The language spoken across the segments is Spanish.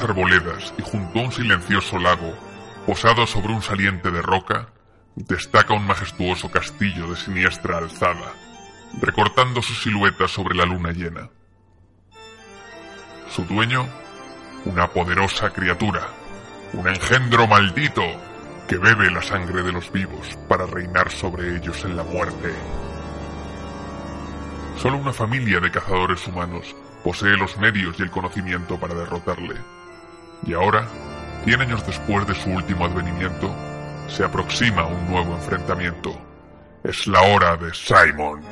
Arboledas y junto a un silencioso lago, posado sobre un saliente de roca, destaca un majestuoso castillo de siniestra alzada, recortando su silueta sobre la luna llena. Su dueño, una poderosa criatura, un engendro maldito que bebe la sangre de los vivos para reinar sobre ellos en la muerte. Solo una familia de cazadores humanos posee los medios y el conocimiento para derrotarle. Y ahora, cien años después de su último advenimiento, se aproxima un nuevo enfrentamiento. Es la hora de Simon.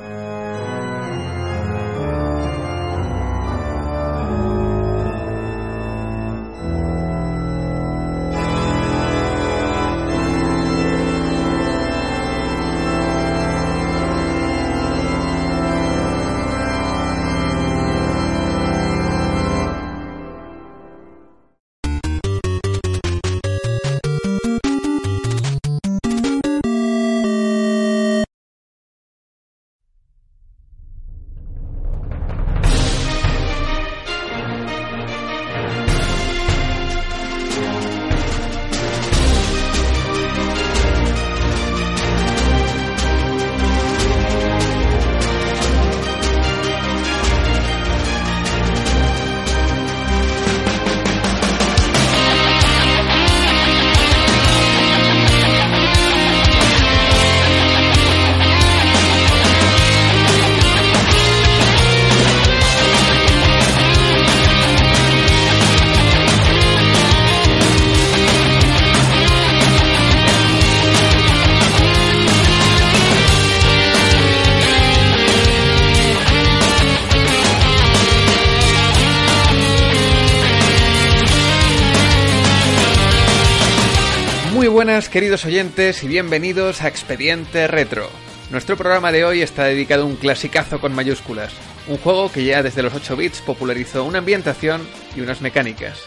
Queridos oyentes y bienvenidos a Expediente Retro. Nuestro programa de hoy está dedicado a un clasicazo con mayúsculas, un juego que ya desde los 8 bits popularizó una ambientación y unas mecánicas.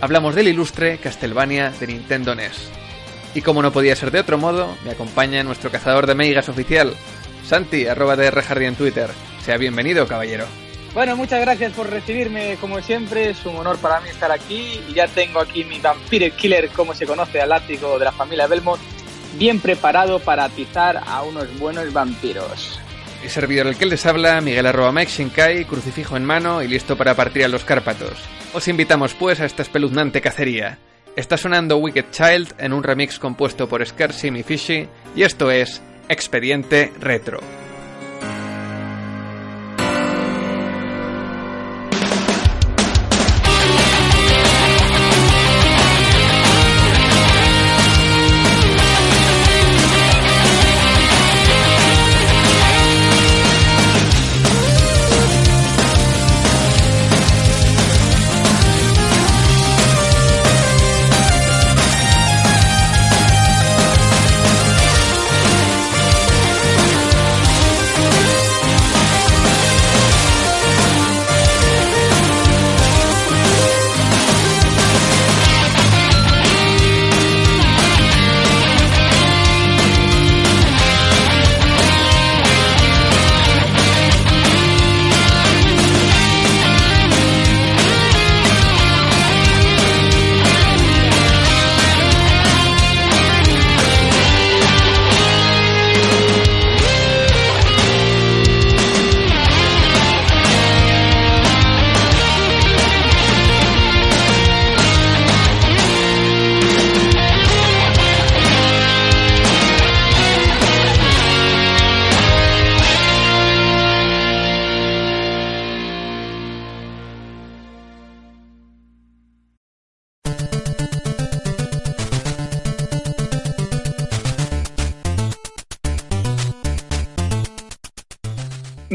Hablamos del ilustre Castlevania de Nintendo NES. Y como no podía ser de otro modo, me acompaña nuestro cazador de megas oficial, Santi, arroba de en Twitter. Sea bienvenido, caballero. Bueno, muchas gracias por recibirme como siempre, es un honor para mí estar aquí y ya tengo aquí mi Vampire Killer, como se conoce al látigo de la familia Belmont, bien preparado para atizar a unos buenos vampiros. Y servidor el que les habla, Miguel arroba Mike Shinkai, crucifijo en mano y listo para partir a los Cárpatos. Os invitamos pues a esta espeluznante cacería. Está sonando Wicked Child en un remix compuesto por Scarsim y Fishy y esto es Expediente Retro.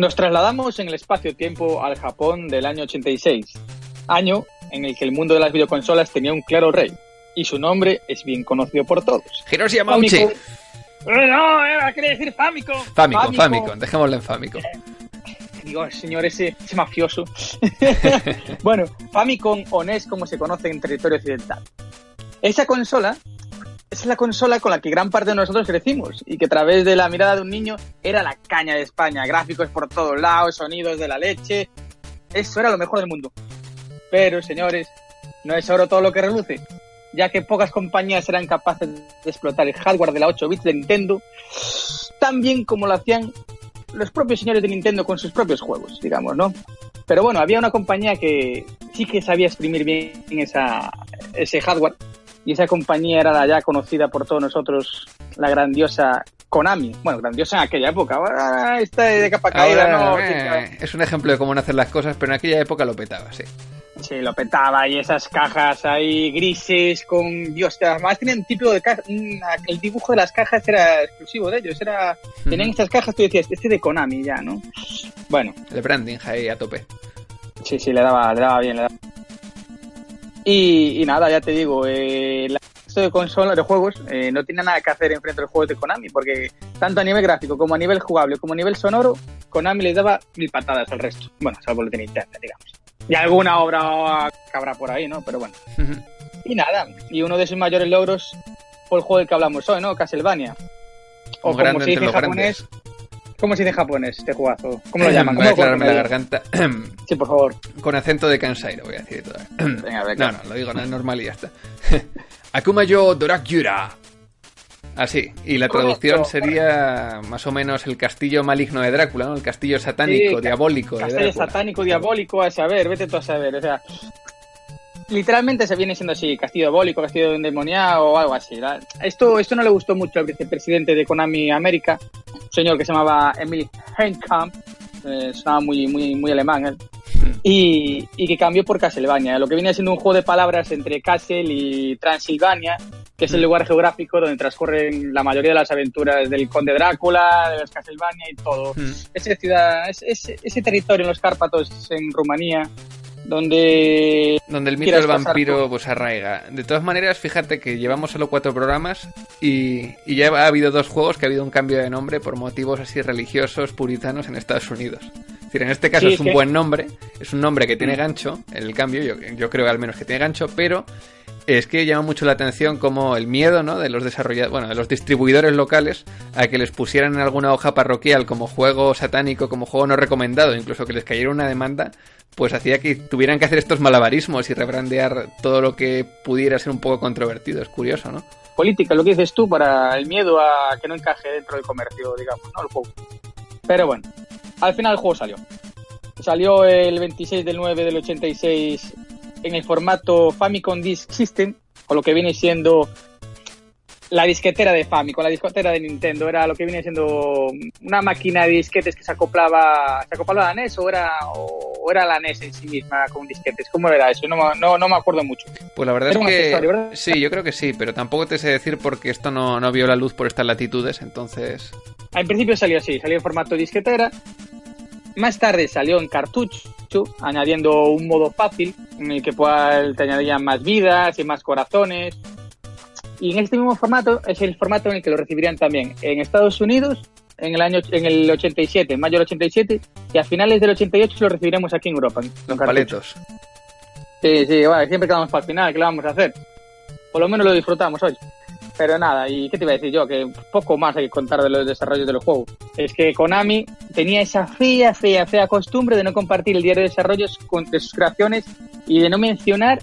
Nos trasladamos en el espacio-tiempo al Japón del año 86, año en el que el mundo de las videoconsolas tenía un claro rey, y su nombre es bien conocido por todos. Hiroshi Yamauchi. No, era, quería decir Famicom. Famicom, Famicom, dejémoslo en Famicom. Digo, señor, ese, ese mafioso. bueno, Famicom o NES, como se conoce en territorio occidental. Esa consola es la consola con la que gran parte de nosotros crecimos y que a través de la mirada de un niño era la caña de España. Gráficos por todos lados, sonidos de la leche. Eso era lo mejor del mundo. Pero, señores, no es oro todo lo que reluce, ya que pocas compañías eran capaces de explotar el hardware de la 8 bits de Nintendo tan bien como lo hacían los propios señores de Nintendo con sus propios juegos, digamos, ¿no? Pero bueno, había una compañía que sí que sabía exprimir bien esa, ese hardware y esa compañía era la ya conocida por todos nosotros, la grandiosa Konami. Bueno, grandiosa en aquella época, ahora está de capa caída, ¿no? eh, es un ejemplo de cómo no hacer las cosas, pero en aquella época lo petaba, sí. Sí, lo petaba y esas cajas ahí grises con... Dios, además tenían tipo de caja... El dibujo de las cajas era exclusivo de ellos, era... Tenían estas cajas, tú decías, este de Konami ya, ¿no? Bueno, El branding ahí a tope. Sí, sí, le daba, le daba bien, le daba. Y, y nada, ya te digo, eh, la resto de consolas de juegos eh, no tiene nada que hacer enfrente de los juegos de Konami, porque tanto a nivel gráfico como a nivel jugable como a nivel sonoro, Konami les daba mil patadas al resto. Bueno, salvo lo de Nintendo, digamos. Y alguna obra que habrá por ahí, ¿no? Pero bueno. Y nada, y uno de sus mayores logros fue el juego del que hablamos hoy, ¿no? Castlevania. O Un como se dice en japonés. grandes. ¿Cómo se dice en japonés este jugazo? ¿Cómo lo llaman? Voy a ¿Cómo lo aclararme la garganta. Sí, por favor. Con acento de Kansai, lo voy a decir todavía. Venga, venga. No, no, lo digo nada normal y ya está. Akuma yo Dorakyura. Así, y la traducción sería más o menos el castillo maligno de Drácula, ¿no? El castillo satánico, Sí, diabólico Castillo satánico, diabólico, a saber, vete tú a saber. O sea, literalmente se viene siendo así, castillo diabólico, castillo endemoniado o algo así. ¿verdad? Esto, esto no le gustó mucho al vicepresidente de Konami América, un señor que se llamaba Emil Henkamp, eh, sonaba muy, muy, muy alemán él, y, y que cambió por Castlevania, lo que viene siendo un juego de palabras entre Castle y Transilvania, que es el lugar geográfico donde transcurren la mayoría de las aventuras del Conde Drácula, de los Castlevania y todo Mm. esa ciudad, ese, ese- ese territorio en los Cárpatos, en Rumanía, donde Donde el mito del vampiro pues arraiga. De todas maneras, fíjate que llevamos solo cuatro programas y, y ya ha habido dos juegos que ha habido un cambio de nombre por motivos así religiosos, puritanos en Estados Unidos. Es decir, en este caso Sí, es un que- buen nombre, es un nombre que tiene gancho, en el cambio, yo, yo creo al menos que tiene gancho, pero es que llama mucho la atención como el miedo ¿no? de los desarrolladores, bueno, de los distribuidores locales a que les pusieran en alguna hoja parroquial como juego satánico, como juego no recomendado, incluso que les cayera una demanda, pues hacía que tuvieran que hacer estos malabarismos y rebrandear todo lo que pudiera ser un poco controvertido. Es curioso, ¿no? política, lo que dices tú, para el miedo a que no encaje dentro del comercio, digamos, ¿no? El juego. Pero bueno, al final el juego salió. Salió el 26 del 9 del 86 en el formato Famicom Disk System, o lo que viene siendo la disquetera de Famicom, la disquetera de Nintendo, era lo que viene siendo una máquina de disquetes que se acoplaba, se acoplaba a la NES o era, o era la NES en sí misma con disquetes. ¿Cómo era eso? No, me- no, no me acuerdo mucho. Pues la verdad Era es que sí, yo creo que sí, pero tampoco te sé decir porque esto no, no vio la luz por estas latitudes, entonces En principio salió así, salió en formato disquetera. Más tarde salió en cartucho, añadiendo un modo fácil en el que pues, te añadían más vidas y más corazones. Y en este mismo formato es el formato en el que lo recibirían también en Estados Unidos en el año en el 87, en mayo del 87, y a finales del 88 lo recibiremos aquí en Europa. en los paletos. Sí, sí, bueno, siempre quedamos para el final, ¿qué le vamos a hacer? Por lo menos lo disfrutamos hoy. Pero nada, ¿y qué te iba a decir yo? Que poco más hay que contar de los desarrollos de los juegos. Es que Konami tenía esa fea, fea, fea costumbre de no compartir el diario de desarrollos con, de sus creaciones y de no mencionar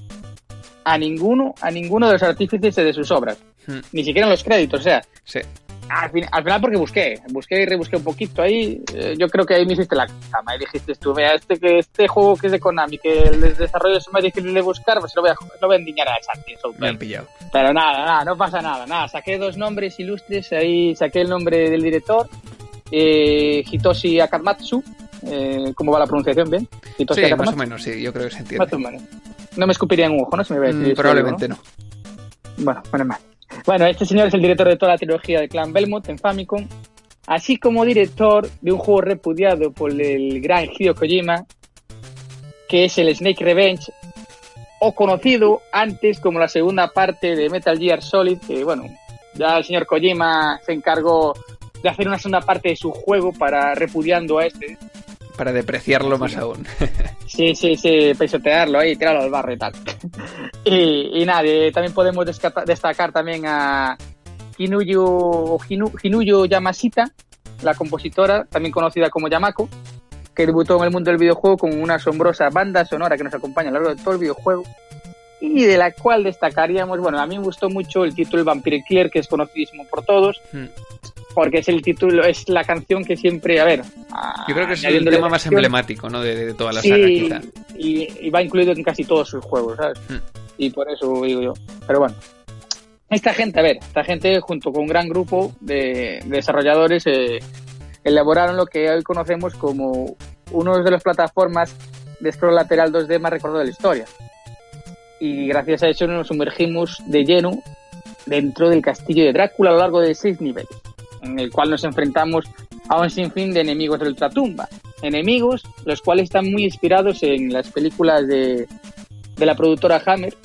a ninguno, a ninguno de los artífices de sus obras. Hmm. Ni siquiera en los créditos, o sea, Sí. al, fin- al final porque busqué, busqué y rebusqué un poquito ahí, eh, yo creo que ahí me hiciste la cama y dijiste tú, vea, este, que este juego que es de Konami, que el desarrollo es más difícil de buscar, pues lo voy a, lo voy a endiñar a Santi, Me han pillado. Pero nada, nada, no pasa nada, nada, saqué dos nombres ilustres, ahí saqué el nombre del director, eh, Hitoshi Akamatsu, eh, ¿cómo va la pronunciación? ¿Bien? Sí, más o menos, sí, yo creo que se Más entiende. o menos. No me escupiría en un ojo, ¿no? Si me ve Mm, probablemente ¿no? no. Bueno, menos mal. Bueno, este señor es el director de toda la trilogía de Clan Belmont en Famicom así como director de un juego repudiado por el gran Hideo Kojima, que es el Snake Revenge, o conocido antes como la segunda parte de Metal Gear Solid, que bueno, ya el señor Kojima se encargó de hacer una segunda parte de su juego para repudiando a este. Para depreciarlo más aún. Sí, sí, sí, pisotearlo ahí, tirarlo al barro y tal. y, y nada, también podemos destacar también a Hinuyo, Hinu, Yamashita, la compositora, también conocida como Yamako, que debutó en el mundo del videojuego con una asombrosa banda sonora que nos acompaña a lo largo de todo el videojuego y de la cual destacaríamos, bueno, a mí me gustó mucho el título Vampire Clear, que es conocidísimo por todos, hmm. Porque es el título, es la canción que siempre, a ver... Yo creo que es el tema más emblemático, ¿no? De, toda la saga, quizá. Y, va incluido en casi todos sus juegos, ¿sabes? Hmm. Y por eso digo yo. Pero bueno, esta gente, a ver, esta gente junto con un gran grupo de, desarrolladores eh, elaboraron lo que hoy conocemos como uno de las plataformas de scroll lateral 2D más recordados de la historia. Y gracias a eso nos sumergimos de lleno dentro del castillo de Drácula a lo largo de seis niveles, en el cual nos enfrentamos a un sinfín de enemigos de ultratumba. Enemigos los cuales están muy inspirados en las películas de, de la productora Hammer,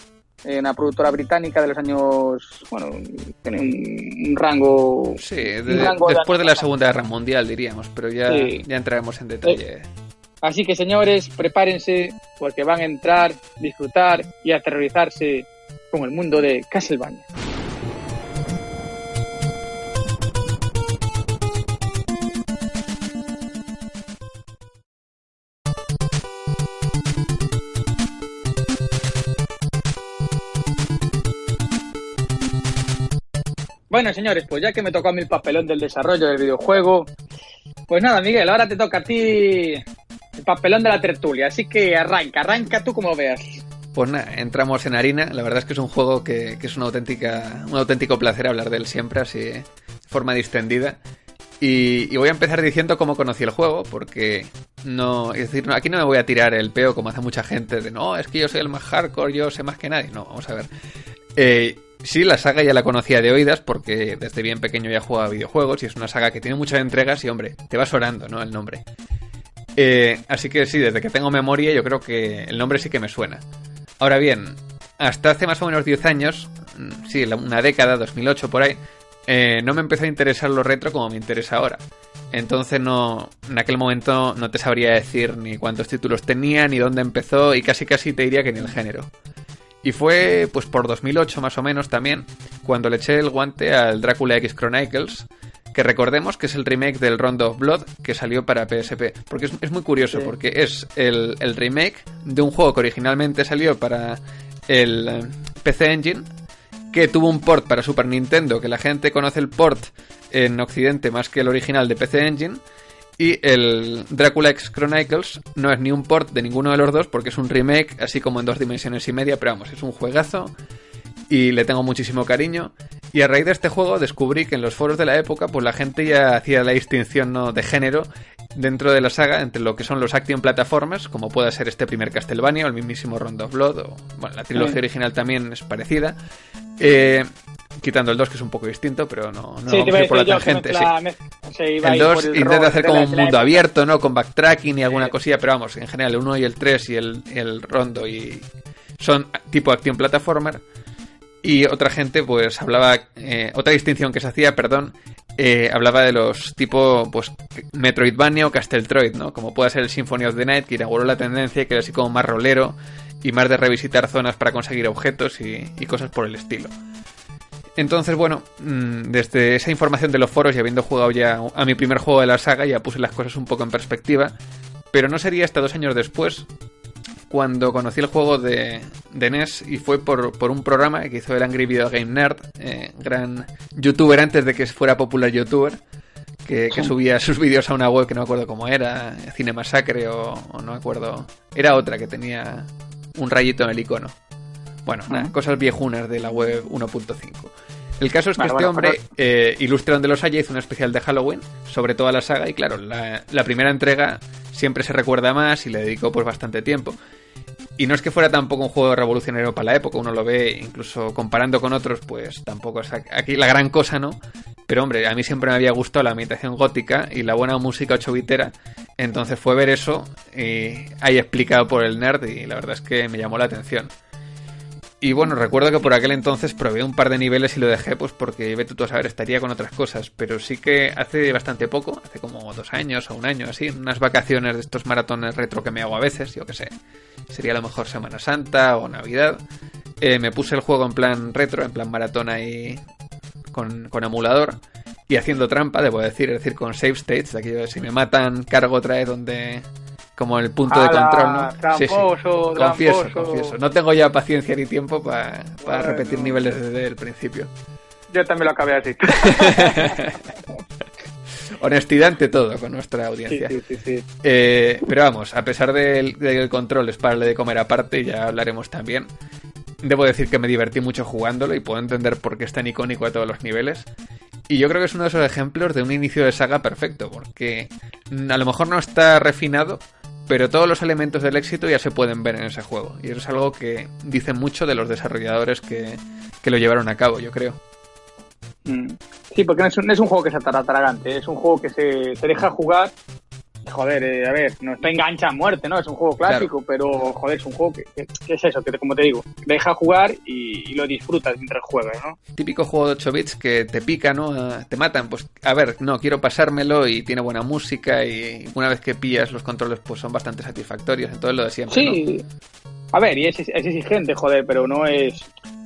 una productora británica de los años, bueno, tiene un, rango... Sí, después de, la Segunda Guerra Mundial diríamos, pero ya, ya entraremos en detalle. Así que señores, prepárense porque van a entrar, disfrutar y aterrorizarse con el mundo de Castlevania. Bueno, señores, pues ya que me tocó a mí el papelón del desarrollo del videojuego, pues nada, Miguel, ahora te toca a ti el papelón de la tertulia, así que arranca, arranca tú como veas. Pues nada, entramos en harina. La verdad es que es un juego que, es una auténtica, un auténtico placer hablar de él siempre, así de forma distendida. Y, voy a empezar diciendo cómo conocí el juego, porque no, es decir, aquí no me voy a tirar el peo como hace mucha gente de no, es que yo soy el más hardcore, yo sé más que nadie. No, vamos a ver. Eh, Sí, la saga ya la conocía de oídas porque desde bien pequeño ya jugaba videojuegos y es una saga que tiene muchas entregas y, hombre, te vas orando, ¿no? El nombre. Eh, así que sí, desde que tengo memoria yo creo que el nombre sí que me suena. Ahora bien, hasta hace más o menos 10 años, mm, sí, una década, 2008 por ahí, eh, no me empezó a interesar lo retro como me interesa ahora. Entonces no, en aquel momento no te sabría decir ni cuántos títulos tenía, ni dónde empezó y casi casi te diría que ni el género. Y fue pues por 2008 más o menos también cuando le eché el guante al Drácula X Chronicles, que recordemos que es el remake del Rondo of Blood que salió para PSP. Porque es, muy curioso, porque es el, remake de un juego que originalmente salió para el eh, PC Engine, que tuvo un port para Super Nintendo, que la gente conoce el port en Occidente más que el original de PC Engine, y el Dracula X Chronicles no es ni un port de ninguno de los dos porque es un remake, así como en dos dimensiones y media, pero vamos, es un juegazo y le tengo muchísimo cariño. Y a raíz de este juego descubrí que en los foros de la época, pues la gente ya hacía la distinción ¿no? de género dentro de la saga entre lo que son los action plataformas, como pueda ser este primer Castlevania o el mismísimo Rondo of Blood, o bueno, la trilogía original también es parecida. Eh, quitando el 2 que es un poco distinto, pero no, no vamos a ir por la tangente. el 2 intenta hacer como un mundo abierto, ¿no? Con backtracking y alguna cosilla, pero vamos, en general el 1 y el 3 y el, el rondo y son tipo acción plataformer. Y otra gente, pues hablaba, eh, otra distinción que se hacía, perdón, eh, hablaba de los tipo, pues, Metroidvania o Casteltroid, ¿no? Como puede ser el Symphony of the Night, que inauguró la tendencia, que era así como más rolero y más de revisitar zonas para conseguir objetos y, y cosas por el estilo. Entonces, bueno, mm, desde esa información de los foros y habiendo jugado ya a mi primer juego de la saga, ya puse las cosas un poco en perspectiva. Pero no sería hasta dos años después cuando conocí el juego de, de NES y fue por, un programa que hizo el Angry Video Game Nerd, eh, gran youtuber antes de que fuera popular youtuber, que, subía sus vídeos a una web que no me acuerdo cómo era, Cinemasacre o, o no me acuerdo. Era otra que tenía un rayito en el icono. Bueno, cosas viejunas de la web 1.5. El caso es que este hombre, eh, ilustra donde los haya, hizo un especial de Halloween sobre toda la saga y claro, la, primera entrega siempre se recuerda más y le dedicó pues bastante tiempo. Y no es que fuera tampoco un juego revolucionario para la época, uno lo ve incluso comparando con otros, pues tampoco es aquí la gran cosa, ¿no? Pero hombre, a mí siempre me había gustado la ambientación gótica y la buena música 8 bitera. Entonces fue ver eso y ahí explicado por el nerd y la verdad es que me llamó la atención. Y bueno, recuerdo que por aquel entonces probé un par de niveles y lo dejé, pues porque vete tú a saber, estaría con otras cosas. Pero sí que hace bastante poco, hace como dos años o un año así, unas vacaciones de estos maratones retro que me hago a veces, yo que sé, sería a lo mejor Semana Santa o Navidad. Eh, me puse el juego en plan retro, en plan maratón ahí con, con emulador y haciendo trampa, debo decir, es decir, con save states, de aquello de si me matan, cargo otra vez donde como el punto de control, ¿no? Tramposo, Confieso, confieso. No tengo ya paciencia ni tiempo para repetir niveles desde el principio. Yo también lo acabé así. Honestidad ante todo con nuestra audiencia. Sí, sí, sí, eh, pero vamos, a pesar del, del control es para de comer aparte, ya hablaremos también. Debo decir que me divertí mucho jugándolo y puedo entender por qué es tan icónico a todos los niveles. Y yo creo que es uno de esos ejemplos de un inicio de saga perfecto, porque a lo mejor no está refinado, pero todos los elementos del éxito ya se pueden ver en ese juego. Y eso es algo que dice mucho de los desarrolladores que, que lo llevaron a cabo, yo creo. Mm. Sí, porque no es un, es un juego que se atragante, es un juego que se, se deja jugar joder, eh, a ver, no está engancha a muerte, ¿no? Es un juego clásico, pero joder, es un juego que, que, es eso, que como te digo, deja jugar y, y, lo disfrutas mientras juegas, ¿no? Típico juego de 8 bits que te pica, ¿no? Te matan, pues a ver, no, quiero pasármelo y tiene buena música y una vez que pillas los controles pues son bastante satisfactorios, entonces lo de siempre, Sí, ¿no? a ver, y es, es exigente, joder, pero no es,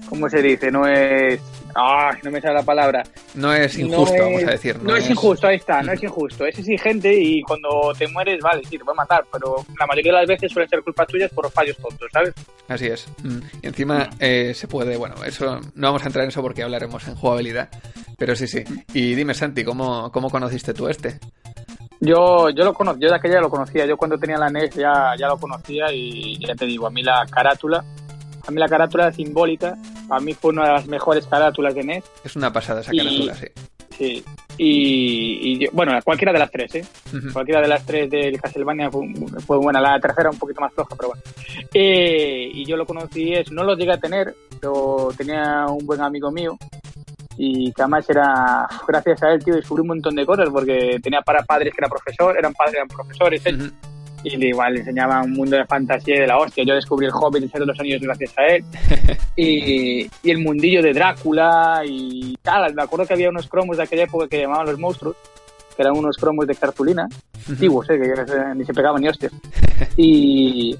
¿cómo se dice? No es Ah, no me sale la palabra. No es injusto, no vamos a decir. No, no es, es, injusto, ahí está, no es injusto. Es exigente y cuando te mueres, vale, sí, te puede matar, pero la mayoría de las veces suelen ser culpas tuyas por fallos tontos, ¿sabes? Así es. Y encima eh, se puede, bueno, eso no vamos a entrar en eso porque hablaremos en jugabilidad. Pero sí, sí. Y dime, Santi, ¿cómo, cómo conociste tú este? Yo, yo lo conozco, yo de aquella lo conocía, yo cuando tenía la NES ya, ya lo conocía y ya te digo, a mí la carátula a mí la carátula simbólica, a mí fue una de las mejores carátulas de NES. Es una pasada esa carátula, sí. Sí. Y, y, bueno, cualquiera de las tres, ¿eh? Uh -huh. Cualquiera de las tres del Castlevania fue, fue, buena. La tercera un poquito más floja, pero bueno. Eh, y yo lo conocí, es, no lo llegué a tener, pero tenía un buen amigo mío. Y que además era, gracias a él, tío, descubrí un montón de cosas, porque tenía para padres que eran profesor, eran padres, eran profesores, uh -huh y igual le enseñaba un mundo de fantasía y de la hostia. Yo descubrí el Hobbit y de los Anillos gracias a él. y, y, el mundillo de Drácula y tal. Me acuerdo que había unos cromos de aquella época que llamaban los monstruos, que eran unos cromos de cartulina, antiguos, ¿eh? que ni se pegaban ni hostias. Y,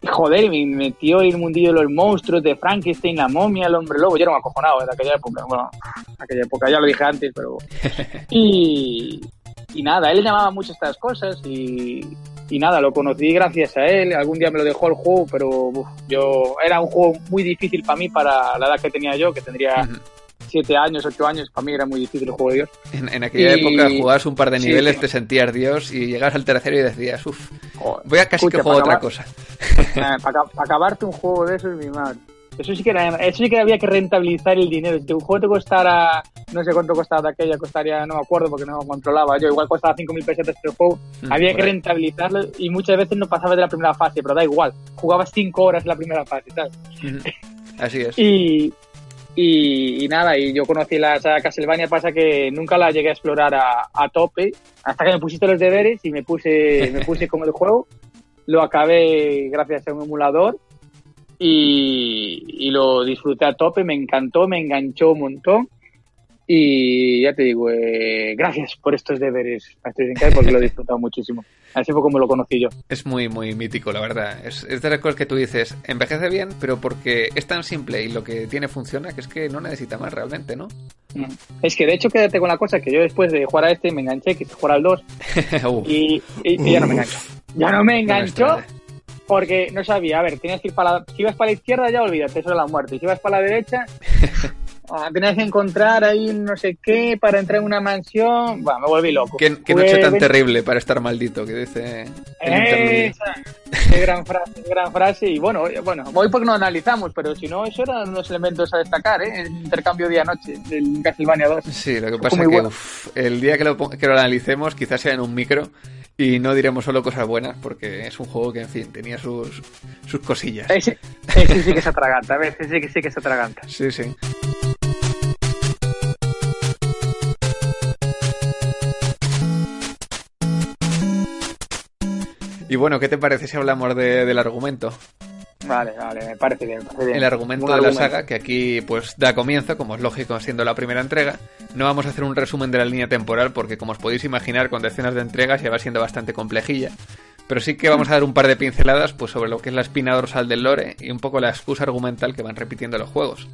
y joder, me metió el mundillo de los monstruos, de Frankenstein, la momia, el hombre lobo. Yo era un acojonado de aquella época. Bueno, aquella época ya lo dije antes, pero. Y, y nada, él llamaba mucho estas cosas y, y nada, lo conocí gracias a él. Algún día me lo dejó el juego, pero uf, yo era un juego muy difícil para mí, para la edad que tenía yo, que tendría uh -huh. siete años, ocho años. Para mí era muy difícil el juego de Dios. En, en aquella y... época jugabas un par de niveles, sí, te sentías Dios y llegas al tercero y decías, uff, voy a casi Escucha, que juego otra cosa. para, para, acabarte un juego de eso es mi madre. Eso sí que era, eso sí que había que rentabilizar el dinero. Si un juego te costara, no sé cuánto costaba aquella, costaría, no me acuerdo porque no controlaba yo, igual costaba 5.000 pesetas el juego, mm, había que rentabilizarlo y muchas veces no pasabas de la primera fase, pero da igual, jugabas 5 horas en la primera fase, ¿sabes? Mm, así es. y, y, y, nada, y yo conocí la saga Castlevania, pasa que nunca la llegué a explorar a, a tope, hasta que me pusiste los deberes y me puse, me puse con el juego, lo acabé gracias a un emulador y, y, lo disfruté a tope, me encantó, me enganchó un montón. Y ya te digo, eh, gracias por estos deberes porque lo he disfrutado muchísimo. Así fue como lo conocí yo. Es muy, muy mítico, la verdad. Es, es de las cosas que tú dices, envejece bien, pero porque es tan simple y lo que tiene funciona, que es que no necesita más realmente, ¿no? Es que de hecho quédate con la cosa que yo después de jugar a este me enganché, quise jugar al 2 y, y, y, ya no me engancho. Ya no me enganchó. No porque no sabía, a ver, tenías que ir para la, si ibas para la izquierda ya olvídate, eso es la muerte, y si ibas para la derecha ah, tenías que encontrar ahí no sé qué para entrar en una mansión, bueno, me volví loco. ¿Qué, qué noche tan terrible para estar maldito que dice qué gran frase, qué gran frase, y bueno, bueno, hoy porque no analizamos, pero si no, eso eran unos elementos a destacar, ¿eh? El intercambio día-noche del Castlevania 2. Sí, lo que pasa es que uf, el día que lo, que lo analicemos quizás sea en un micro y no diremos solo cosas buenas porque es un juego que, en fin, tenía sus, sus cosillas. Ese, ese sí que se atraganta, a veces sí que sí que se atraganta. Sí, sí. Y bueno, ¿qué te parece si hablamos del argumento? Vale, vale, me parece bien. El argumento de la saga, que aquí pues da comienzo, como es lógico siendo la primera entrega. No vamos a hacer un resumen de la línea temporal porque como os podéis imaginar con decenas de entregas ya va siendo bastante complejilla. Pero sí que vamos a dar un par de pinceladas pues sobre lo que es la espina dorsal del lore y un poco la excusa argumental que van repitiendo los juegos.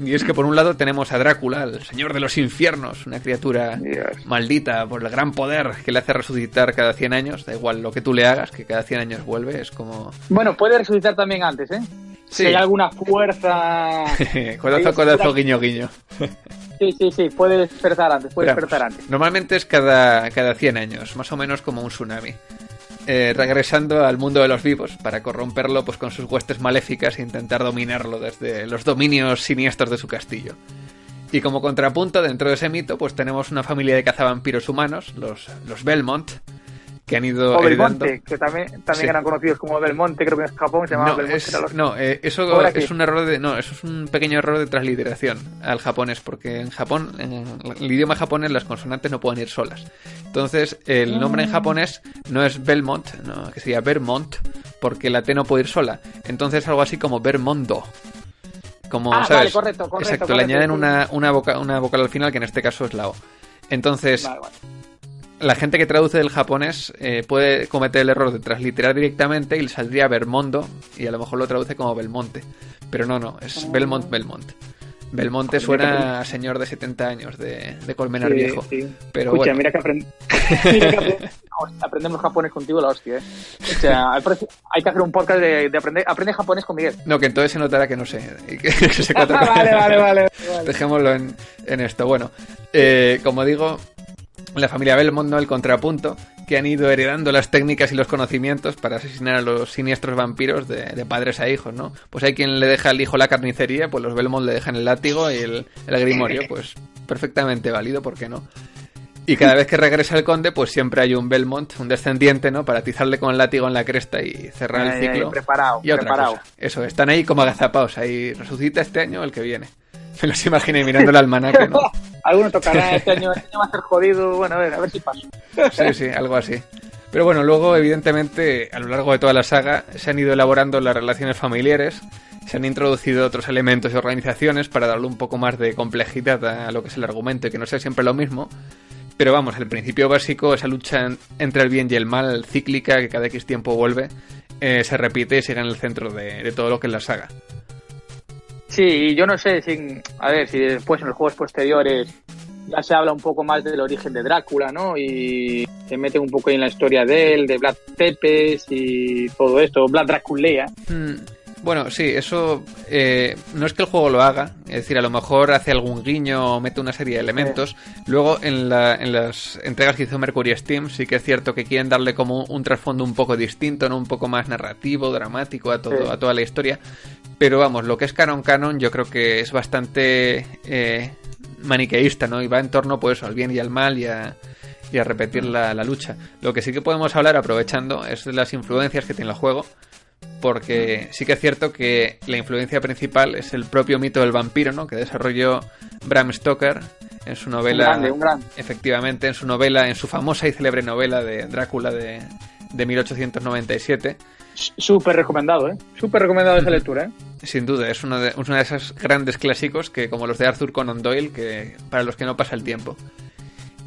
Y es que por un lado tenemos a Drácula, el señor de los infiernos, una criatura maldita por el gran poder que le hace resucitar cada 100 años, da igual lo que tú le hagas, que cada 100 años vuelve, es como... Bueno, puede resucitar también antes, ¿eh? Si hay alguna fuerza... codazo, codazo, guiño, guiño. sí, sí, sí, puede despertar antes, puede despertar antes. Normalmente es cada, cada 100 años, más o menos como un tsunami. Eh, regresando al mundo de los vivos para corromperlo pues con sus huestes maléficas e intentar dominarlo desde los dominios siniestros de su castillo. Y como contrapunto dentro de ese mito pues tenemos una familia de cazavampiros humanos, los, los Belmont, que han ido o Belmonte, que también, también eran conocidos como Belmonte, creo que en Japón se llamaba no, Belmonte. No, eh, eso es un error de, no, eso es un pequeño error de transliteración al japonés, porque en Japón, en el idioma japonés las consonantes no pueden ir solas. Entonces, el nombre en ah. japonés no es Belmont, no, que sería Vermont, porque la T no puede ir sola. Entonces, algo así como Vermondo. Como, ah, ¿sabes? correcto, correcto. Exacto, le añaden una, una, una vocal al final, que en este caso es la O. Entonces, la gente que traduce del japonés eh, puede cometer el error de transliterar directamente y le saldría Bermondo y a lo mejor lo traduce como Belmonte. Pero no, no, es Belmont Belmont. Belmonte suena a señor de 70 años, de, de colmenar viejo. Pero Escucha, mira que, aprendemos japonés contigo, la hostia. ¿eh? O sea, hay que hacer un podcast de, aprender aprende japonés con Miguel. No, que entonces se notará que no sé. vale, vale, vale, Dejémoslo en, en esto. Bueno, eh, como digo, la familia Belmont, ¿no? El contrapunto, que han ido heredando las técnicas y los conocimientos para asesinar a los siniestros vampiros de, padres a hijos, ¿no? Pues hay quien le deja al hijo la carnicería, pues los Belmont le dejan el látigo y el, el grimorio, pues perfectamente válido, ¿por qué no? Y cada vez que regresa el conde, pues siempre hay un Belmont, un descendiente, ¿no? Para atizarle con el látigo en la cresta y cerrar el ciclo. preparado, y otra preparado. Cosa. Eso, están ahí como agazapados, ahí resucita este año el que viene. Me los imaginé mirando el almanaque, ¿no? Alguno tocará este año, este año va a ser jodido, bueno, a ver, a ver si pasa. sí, sí, algo así. Pero bueno, luego, evidentemente, a lo largo de toda la saga, se han ido elaborando las relaciones familiares, se han introducido otros elementos y organizaciones para darle un poco más de complejidad a lo que es el argumento y que no sea siempre lo mismo. Pero vamos, el principio básico, esa lucha entre el bien y el mal, cíclica, que cada X tiempo vuelve, eh, se repite y sigue en el centro de, de todo lo que es la saga. Sí, yo no sé si, a ver, si después en los juegos posteriores ya se habla un poco más del origen de Drácula, ¿no? Y se mete un poco en la historia de él, de Vlad Tepes y todo esto, Vlad Draculea. Hmm. Bueno, sí, eso eh, no es que el juego lo haga, es decir, a lo mejor hace algún guiño o mete una serie de elementos. Luego, en, la, en las entregas que hizo Mercury Steam, sí que es cierto que quieren darle como un, trasfondo un poco distinto, ¿no? Un poco más narrativo, dramático a, todo, a toda la historia. Pero vamos, lo que es canon canon yo creo que es bastante eh, maniqueísta, ¿no? Y va en torno, pues, al bien y al mal y a, y a repetir la, la lucha. Lo que sí que podemos hablar, aprovechando, es de las influencias que tiene el juego porque sí que es cierto que la influencia principal es el propio mito del vampiro, ¿no? Que desarrolló Bram Stoker en su novela. Efectivamente, en su novela, en su famosa y célebre novela de Drácula de, de 1897. Súper recomendado, ¿eh? Súper recomendado esa lectura, ¿eh? Sin duda, es uno de, uno de esos grandes clásicos que, como los de Arthur Conan Doyle, que para los que no pasa el tiempo.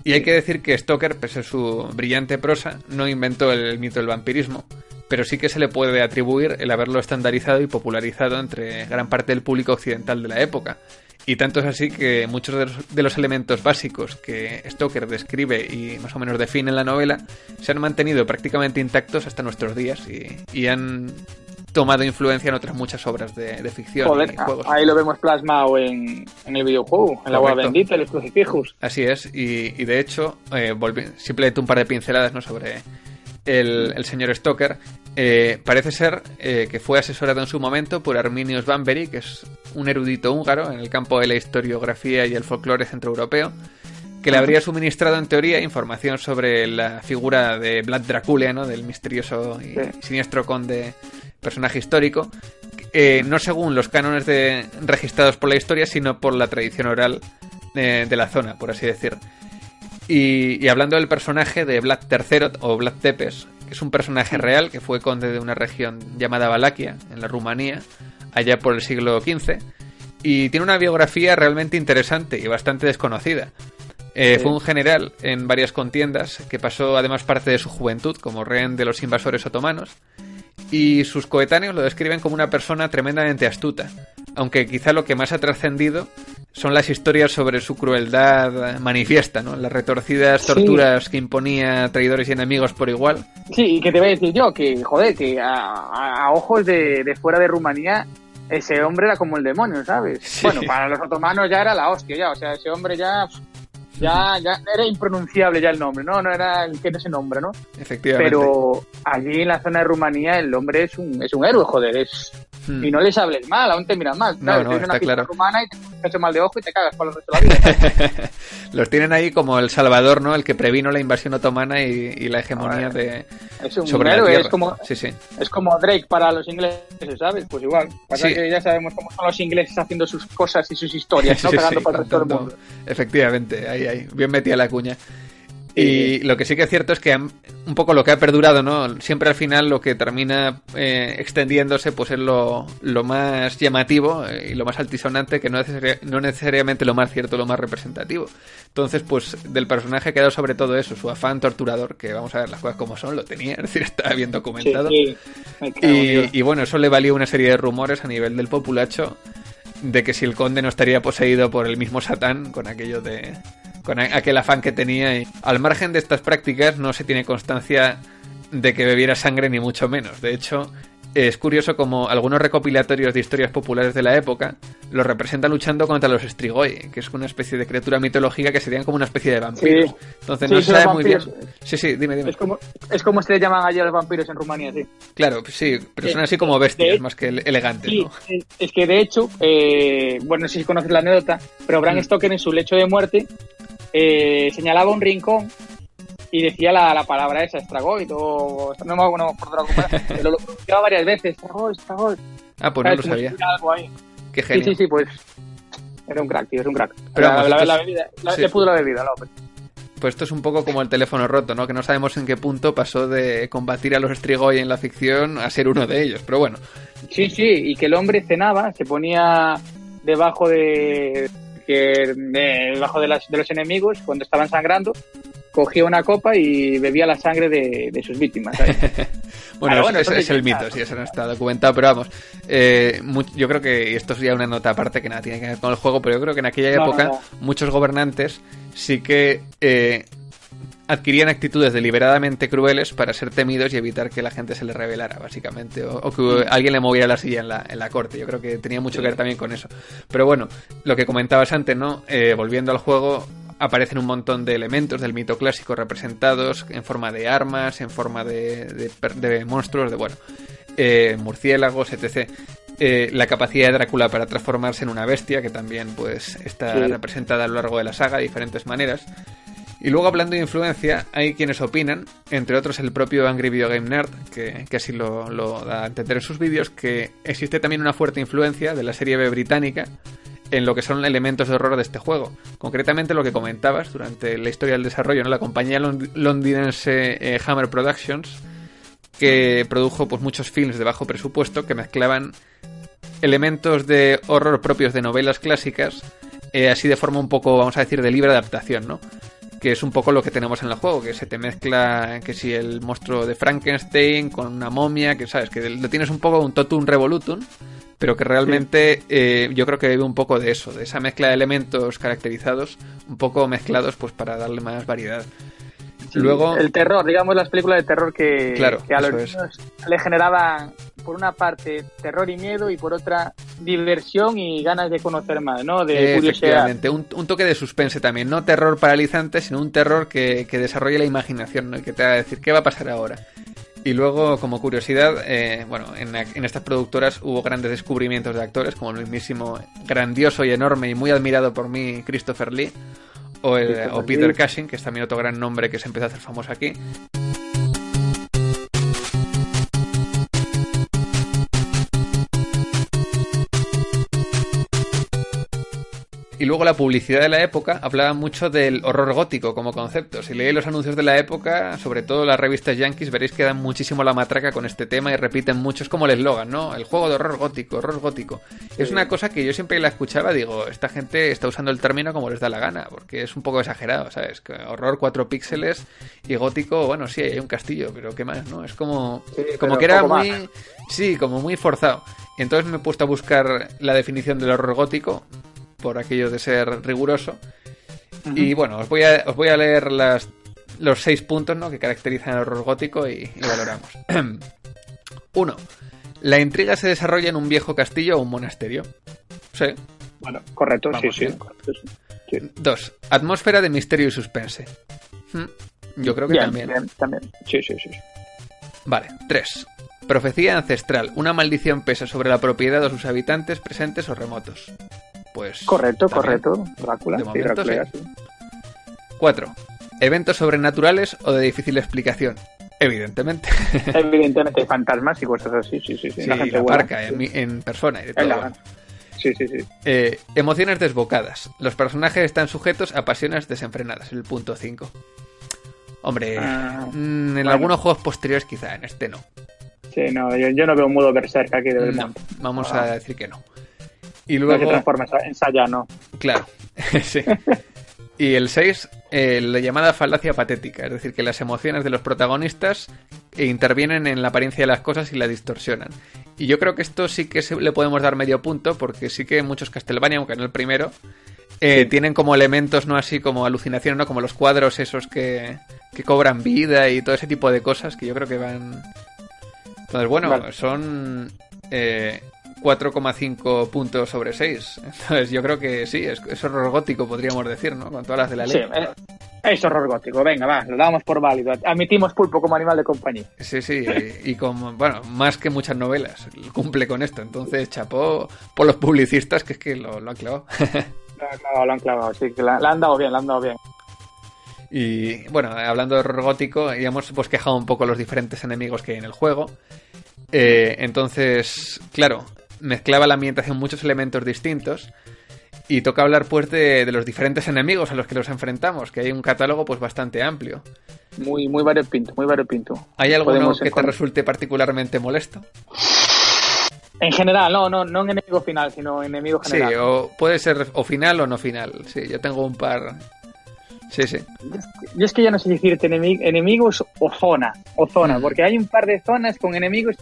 Y hay que decir que Stoker, pese a su brillante prosa, no inventó el mito del vampirismo, pero sí que se le puede atribuir el haberlo estandarizado y popularizado entre gran parte del público occidental de la época. Y tanto es así que muchos de los, elementos básicos que Stoker describe y más o menos define en la novela se han mantenido prácticamente intactos hasta nuestros días y, han tomado influencia en otras muchas obras de, ficción y juegos. Ahí lo vemos plasmado en, el videojuego, en la agua bendita, en los crucifijos. Así es, y, de hecho, eh, simplemente un par de pinceladas ¿no? sobre el, señor Stoker, eh, parece ser eh, que fue asesorado en su momento por Arminius Bambery, que es un erudito húngaro en el campo de la historiografía y el folclore centroeuropeo, que le habría suministrado en teoría información sobre la figura de Vlad Dracula, ¿no? del misterioso y siniestro conde personaje histórico, eh, no según los cánones de, registrados por la historia, sino por la tradición oral de la zona, por así decir. Y, hablando del personaje de Vlad III o Vlad Tepes, que es un personaje real que fue conde de una región llamada Valaquia, en la Rumanía, allá por el siglo XV, y tiene una biografía realmente interesante y bastante desconocida. Eh, fue un general en varias contiendas que pasó además parte de su juventud como rehén de los invasores otomanos y sus coetáneos lo describen como una persona tremendamente astuta, aunque quizá lo que más ha trascendido son las historias sobre su crueldad manifiesta, ¿no? Las retorcidas torturas que imponía a traidores y enemigos por igual. Sí, y que te voy a decir yo, que joder, que a, ojos de, de, fuera de Rumanía ese hombre era como el demonio, ¿sabes? Bueno, para los otomanos ya era la hostia, ya, o sea, ese hombre ya ya, ya era impronunciable ya el nombre, ¿no? No era el que ese nombre, ¿no? Efectivamente. Pero allí en la zona de Rumanía el hombre es un, es un héroe, joder, es... Hmm. Y no les hables mal, aún te miran mal. No, no, Tienes una claro. rumana y te echas mal de ojo y te cagas por el resto de la vida. Los tienen ahí como el salvador, ¿no? El que previno la invasión otomana y, la hegemonía de es un sobre héroe, la es como, sí, sí. es como Drake para los ingleses, ¿sabes? Pues igual. Pasa que ya sabemos cómo son los ingleses haciendo sus cosas y sus historias, ¿no? Pegando por el resto del mundo. Efectivamente, ahí, ahí. Bien metida la cuña. Y lo que sí que es cierto es que un poco lo que ha perdurado, ¿no? Siempre al final lo que termina eh, extendiéndose pues es lo, lo más llamativo eh, y lo más altisonante que no, no necesariamente lo más cierto, lo más representativo. Entonces, pues del personaje ha quedado sobre todo eso, su afán torturador, que vamos a ver las cosas como son, lo tenía, es decir, estaba bien documentado. y, y bueno, eso le valió una serie de rumores a nivel del populacho de que si el conde no estaría poseído por el mismo Satán con aquello de con aquel afán que tenía. Y al margen de estas prácticas no se tiene constancia de que bebiera sangre ni mucho menos. De hecho, es curioso como algunos recopilatorios de historias populares de la época lo representan luchando contra los Strigoi, que es una especie de criatura mitológica que serían como una especie de vampiros. Entonces no se sabe muy bien. Sí, sí, dime, dime. Es como, es como se le llaman allí a los vampiros en Rumanía, sí. Claro, sí, pero son así como bestias, más que elegantes. Sí, es que de hecho, eh, bueno, no sé si conoces la anécdota, pero Bram mm. Stoker en su lecho de muerte eh, señalaba un rincón y decía la, la palabra esa, Stragoid, o no me acuerdo por otra cosa, lo pronunciaba varias veces, Stragoid, Stragoid. Ah, pues no lo sabía. Algo ahí. Qué genio. Sí, sí, sí, pues era un crack, tío, es un crack. Pero la, la, la, bebida, le pudo la bebida, López. Pues esto es un poco como el teléfono roto, ¿no? Que no sabemos en qué punto pasó de combatir a los Strigoi en la ficción a ser uno de ellos, pero bueno. Sí, sí, y que el hombre cenaba, se ponía debajo de, que debajo de, las, de los enemigos, cuando estaban sangrando, cogía una copa y bebía la sangre de, sus víctimas. bueno, es, el mito, sí, eso no está documentado, pero vamos, eh, yo creo que, esto es ya una nota aparte que nada tiene que ver con el juego, pero yo creo que en aquella época muchos gobernantes sí que eh, adquirían actitudes deliberadamente crueles para ser temidos y evitar que la gente se le revelara, básicamente, o, que mm. alguien le moviera la silla en la, en la, corte. Yo creo que tenía mucho que ver también con eso. Pero bueno, lo que comentabas antes, ¿no? Eh, volviendo al juego, aparecen un montón de elementos del mito clásico representados en forma de armas, en forma de, de, monstruos, de bueno, eh, murciélagos, etc. Eh, la capacidad de Drácula para transformarse en una bestia, que también pues está representada a lo largo de la saga de diferentes maneras. Y luego hablando de influencia, hay quienes opinan, entre otros el propio Angry Video Game Nerd, que, así lo, da a entender en sus vídeos, que existe también una fuerte influencia de la serie B británica en lo que son elementos de horror de este juego. Concretamente lo que comentabas durante la historia del desarrollo, ¿no? la compañía londinense eh, Hammer Productions, que produjo pues, muchos films de bajo presupuesto que mezclaban elementos de horror propios de novelas clásicas, eh, así de forma un poco, vamos a decir, de libre adaptación, ¿no? Que es un poco lo que tenemos en el juego, que se te mezcla que si el monstruo de Frankenstein con una momia, que sabes, que lo tienes un poco un totum revolutum, pero que realmente eh, yo creo que vive un poco de eso, de esa mezcla de elementos caracterizados, un poco mezclados pues para darle más variedad. Luego, el terror, digamos las películas de terror que, que a los niños le generaban por una parte terror y miedo y por otra diversión y ganas de conocer más, ¿no? De Efectivamente, un, un, toque de suspense también, no terror paralizante, sino un terror que, que desarrolle la imaginación, ¿no? que te va a decir qué va a pasar ahora. Y luego, como curiosidad, eh, bueno, en, en, estas productoras hubo grandes descubrimientos de actores, como el mismísimo grandioso y enorme y muy admirado por mí Christopher Lee, o, el, o Peter Cushing, que es también otro gran nombre que se empezó a hacer famoso aquí. Y luego la publicidad de la época hablaba mucho del horror gótico como concepto. Si leéis los anuncios de la época, sobre todo las revistas yankees, veréis que dan muchísimo la matraca con este tema y repiten mucho. Es como el eslogan, ¿no? El juego de horror gótico, horror gótico. Es una cosa que yo siempre la escuchaba, digo, esta gente está usando el término como les da la gana, porque es un poco exagerado, ¿sabes? Que horror 4 píxeles y gótico, bueno, sí, hay un castillo, pero ¿qué más, no? Es como, como que era muy... Sí, como muy forzado. Entonces me he puesto a buscar la definición del horror gótico por aquello de ser riguroso. Y bueno, os voy a, os voy a leer las, los seis puntos ¿no? que caracterizan el horror gótico y, valoramos. Uno, la intriga se desarrolla en un viejo castillo o un monasterio. Sí. Bueno, correcto, sí, sí, Dos, atmósfera de misterio y suspense. Hmm, yo creo que también. también. Sí, sí, sí. Vale, tres. Profecía ancestral. Una maldición pesa sobre la propiedad de sus habitantes presentes o remotos pues... Correcto, correcto. Drácula, de 4. Eventos sobrenaturales o de difícil explicación. Evidentemente. Evidentemente, fantasmas y cosas así, sí, sí, sí. sí la, gente parca en, persona y de todo. Sí, sí, sí. Eh, emociones desbocadas. Los personajes están sujetos a pasiones desenfrenadas, el punto 5. Hombre, ah, mm, en algunos juegos posteriores quizá, en este no. Sí, no, yo, no veo un modo berserk aquí del no, Vamos a decir que no. Y luego... se transforma en Sayano. Claro, sí. Y el 6, eh, la llamada falacia patética, es decir, que las emociones de los protagonistas intervienen en la apariencia de las cosas y la distorsionan. Y yo creo que esto sí que le podemos dar medio punto, porque sí que muchos Castlevania, aunque no el primero, eh, tienen como elementos, ¿no? Así como alucinaciones, ¿no? Como los cuadros esos que, que cobran vida y todo ese tipo de cosas que yo creo que van... Entonces, bueno, son... Eh, 4,5 puntos sobre 6. Entonces yo creo que sí, es, horror gótico, podríamos decir, ¿no? Con todas las de la ley. Sí, eh, es horror gótico, venga, va, lo damos por válido. Admitimos pulpo como animal de compañía. Sí, sí, y, como, bueno, más que muchas novelas, cumple con esto. Entonces, chapó por los publicistas que es que lo, han clavado. Lo han clavado, lo han clavado, sí, que la, han dado bien, la han dado bien. Y bueno, hablando de horror gótico, ya hemos pues, quejado un poco los diferentes enemigos que hay en el juego. Eh, entonces, claro, mezclaba la ambientación muchos elementos distintos. Y toca hablar pues de, los diferentes enemigos a los que nos enfrentamos, que hay un catálogo pues bastante amplio. Muy, muy variopinto, muy variopinto. ¿Hay alguno que te resulte particularmente molesto? En general, no, no, no en enemigo final, sino enemigo general. Sí, o puede ser o final o no final. Sí, yo tengo un par. Sí, sí. Yo es que ya no sé decirte enemigos o zona, o zona, mm. porque hay un par de zonas con enemigos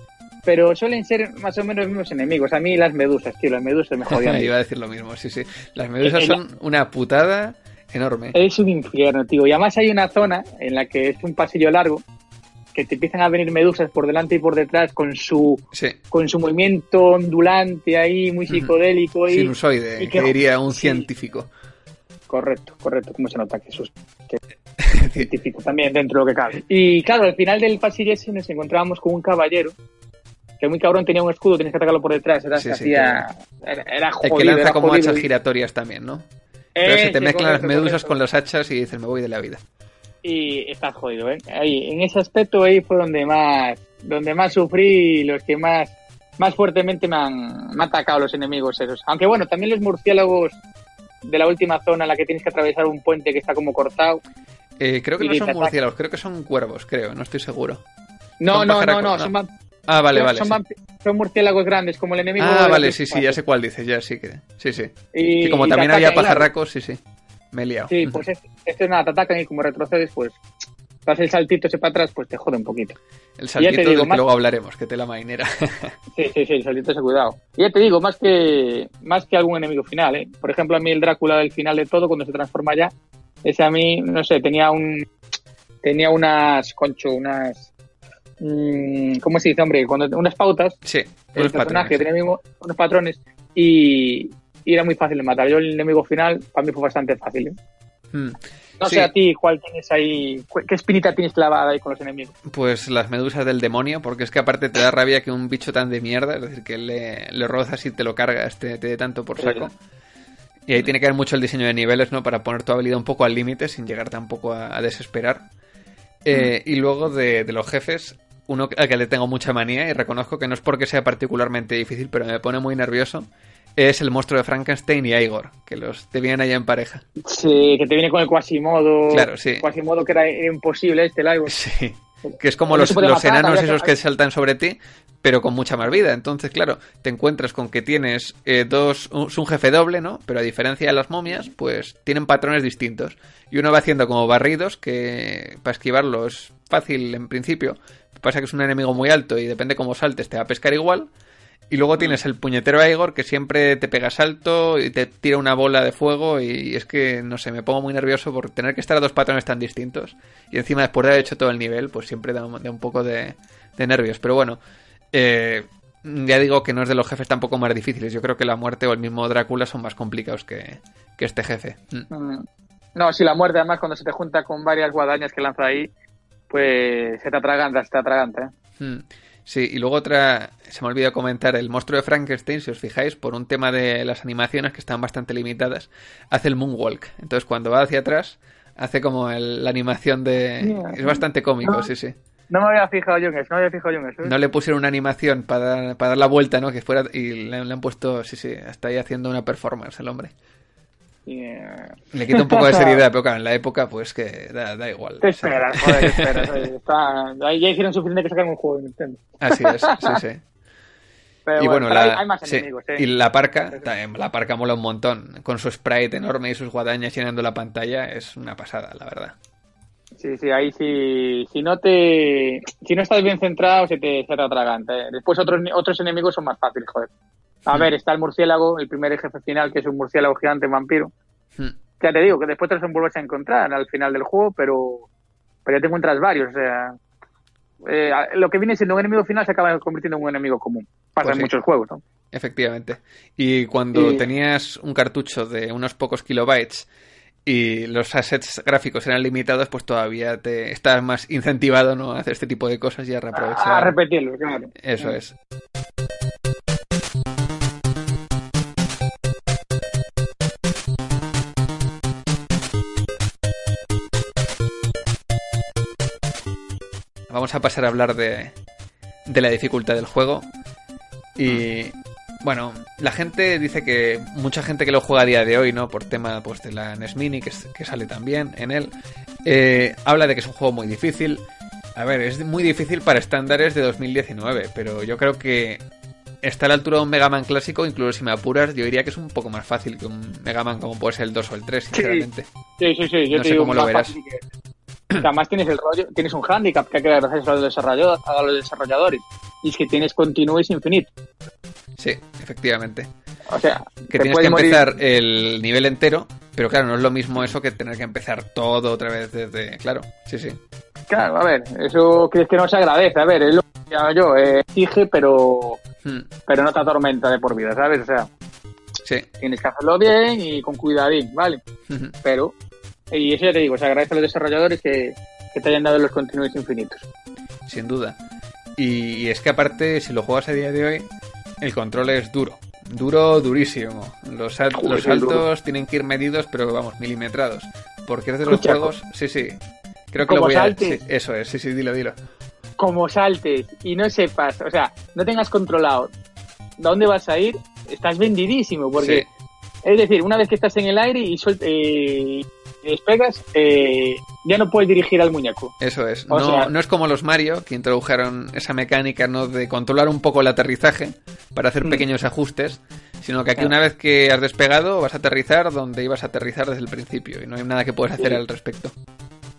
pero suelen ser más o menos los mismos enemigos. A mí las medusas, tío, las medusas me jodían. Iba a decir lo mismo, sí, sí. Las medusas son una putada enorme. Es un infierno, tío. Y además hay una zona en la que es un pasillo largo que te empiezan a venir medusas por delante y por detrás con su con su movimiento ondulante ahí muy psicodélico y sinusoide que, diría un científico correcto correcto cómo se nota que eso es científico también dentro de lo que cabe y claro al final del pasillo ese nos encontrábamos con un caballero que muy cabrón tenía un escudo, tienes que atacarlo por detrás. Era, hacía, era, jodido, El que lanza como hachas giratorias también, ¿no? Pero se te mezclan las medusas con las hachas y dices, me voy de la vida. Y estás jodido, ¿eh? Ahí, en ese aspecto ahí fue donde más, donde más sufrí y los que más, más fuertemente me han, atacado los enemigos esos. Aunque bueno, también los murciélagos de la última zona en la que tienes que atravesar un puente que está como cortado. Eh, creo que no son murciélagos, creo que son cuervos, creo, no estoy seguro. No, no, no, no, son, Ah, vale, vale. Son, murciélagos grandes, como el enemigo. Ah, vale, sí, sí, ya sé cuál dices, ya sí que. Sí, sí. Y, como también había pajarracos, sí, sí. Me he liado. Sí, pues esto es nada, te atacan y como retrocedes, pues. Das el saltito ese para atrás, pues te jode un poquito. El saltito del que luego hablaremos, que te la mainera. sí, sí, sí, el saltito ese cuidado. Y ya te digo, más que, más que algún enemigo final, ¿eh? Por ejemplo, a mí el Drácula del final de todo, cuando se transforma ya, ese a mí, no sé, tenía un. Tenía unas, concho, unas ¿cómo se dice, hombre? Cuando unas pautas, sí, el personaje tenía unos patrones y, era muy fácil de matar. Yo el enemigo final para mí fue bastante fácil. ¿eh? Hmm. No sé a ti cuál tienes ahí, qué espinita tienes clavada ahí con los enemigos. Pues las medusas del demonio, porque es que aparte te da rabia que un bicho tan de mierda, es decir, que le, le rozas y te lo cargas, te, te dé tanto por saco. Y ahí tiene que haber mucho el diseño de niveles, ¿no? Para poner tu habilidad un poco al límite sin llegar tampoco a, a desesperar. Eh, y luego de, los jefes, uno al que le tengo mucha manía y reconozco que no es porque sea particularmente difícil, pero me pone muy nervioso, es el monstruo de Frankenstein y Igor, que los te vienen allá en pareja. Sí, que te viene con el Quasimodo. Claro, sí. Quasimodo que era imposible este, el Igor. Sí. Que es como los, los enanos esos que saltan sobre ti, pero con mucha más vida. Entonces, claro, te encuentras con que tienes eh, dos. Un, un, jefe doble, ¿no? Pero a diferencia de las momias, pues tienen patrones distintos. Y uno va haciendo como barridos, que para esquivarlo es fácil en principio. Pasa que es un enemigo muy alto y depende cómo saltes, te va a pescar igual. Y luego tienes el puñetero Igor que siempre te pega salto y te tira una bola de fuego y es que, no sé, me pongo muy nervioso por tener que estar a dos patrones tan distintos. Y encima después de haber hecho todo el nivel, pues siempre da un, da un poco de, de, nervios. Pero bueno, eh, ya digo que no es de los jefes tampoco más difíciles. Yo creo que la muerte o el mismo Drácula son más complicados que, que este jefe. Mm. No, si la muerte además cuando se te junta con varias guadañas que lanza ahí, pues se te atraganta, se te atraganta. ¿eh? Mm. Sí, y luego otra, se me olvidó comentar, el monstruo de Frankenstein, si os fijáis, por un tema de las animaciones que están bastante limitadas, hace el moonwalk. Entonces cuando va hacia atrás, hace como el, la animación de... Yeah. Es bastante cómico, no, sí, sí. No me había fijado yo en eso, no me había fijado yo en eso. ¿eh? No le pusieron una animación para dar, para dar la vuelta, ¿no? Que fuera, y le, le han puesto, sí, sí, está ahí haciendo una performance el hombre. Yeah. Le quita un poco de seriedad, pero claro, en la época, pues que da, da igual. Te esperas, joder, te esperas. Está... Ahí ya hicieron suficiente que sacar un juego de Nintendo. Así es, sí, sí. Pero y bueno, bueno, la, hay, más sí, enemigos, ¿eh? y la parca, también, la parca mola un montón. Con su sprite enorme y sus guadañas llenando la pantalla, es una pasada, la verdad. Sí, sí, ahí sí, si no te, si no estás bien centrado, se te, se te atraganta. ¿eh? Después otros, otros enemigos son más fáciles, joder. A Hmm. ver, está el murciélago, el primer jefe final, que es un murciélago gigante vampiro. Hmm. Ya te digo, que después te los vuelves a encontrar al final del juego, pero, pero ya te encuentras varios. O sea, eh, lo que viene siendo un enemigo final se acaba convirtiendo en un enemigo común. Pasa Pues en sí. muchos juegos, ¿no? Efectivamente. Y cuando Y- tenías un cartucho de unos pocos kilobytes y los assets gráficos eran limitados, pues todavía te estás más incentivado ¿no? a hacer este tipo de cosas y a reaprovechar. A repetirlo, claro. Eso es. Vamos a pasar a hablar de, de la dificultad del juego. Y bueno, la gente dice que mucha gente que lo juega a día de hoy, ¿no? Por tema pues, de la NES Mini, que, que sale también en él, eh, habla de que es un juego muy difícil. A ver, es muy difícil para estándares de 2019, pero yo creo que está a la altura de un Mega Man clásico, incluso si me apuras, yo diría que es un poco más fácil que un Mega Man como puede ser el 2 o el 3, sinceramente. Sí, sí, sí. Yo No te sé digo cómo lo verás. fácil que- que Además tienes el rollo, tienes un handicap que hay que dar gracias a los desarrolladores, a los desarrolladores. Y es que tienes continuous infinito. Sí, efectivamente. O sea, Que tienes que morir- empezar el nivel entero, pero claro, no es lo mismo eso que tener que empezar todo otra vez desde... Claro, sí, sí. Claro, a ver, eso crees que no se agradece. A ver, es lo que hago yo, eh, exige, pero, Hmm, pero no te atormenta de por vida, ¿sabes? O sea, Sí. tienes que hacerlo bien y con cuidadín, ¿vale? Pero, y eso ya te digo, se agradece a los desarrolladores que, que te hayan dado los continuos infinitos. sin duda. Y, y es que aparte, si lo juegas a día de hoy, el control es duro. Duro, durísimo. Los, sal- los saltos duro. tienen que ir medidos, pero vamos, milimetrados. Porque es de los Escucha, juegos... Sí, sí. Creo que lo voy a... sí, eso es, sí, sí, dilo, dilo. Como saltes y no sepas, o sea, no tengas controlado dónde vas a ir, estás vendidísimo, porque Sí. Es decir, una vez que estás en el aire y suel- eh, despegas, eh, ya no puedes dirigir al muñeco. Eso es. O No, sea- no es como los Mario, que introdujeron esa mecánica ¿no? de controlar un poco el aterrizaje para hacer Mm. pequeños ajustes, sino que aquí Claro. una vez que has despegado vas a aterrizar donde ibas a aterrizar desde el principio y no hay nada que puedas hacer Sí. al respecto.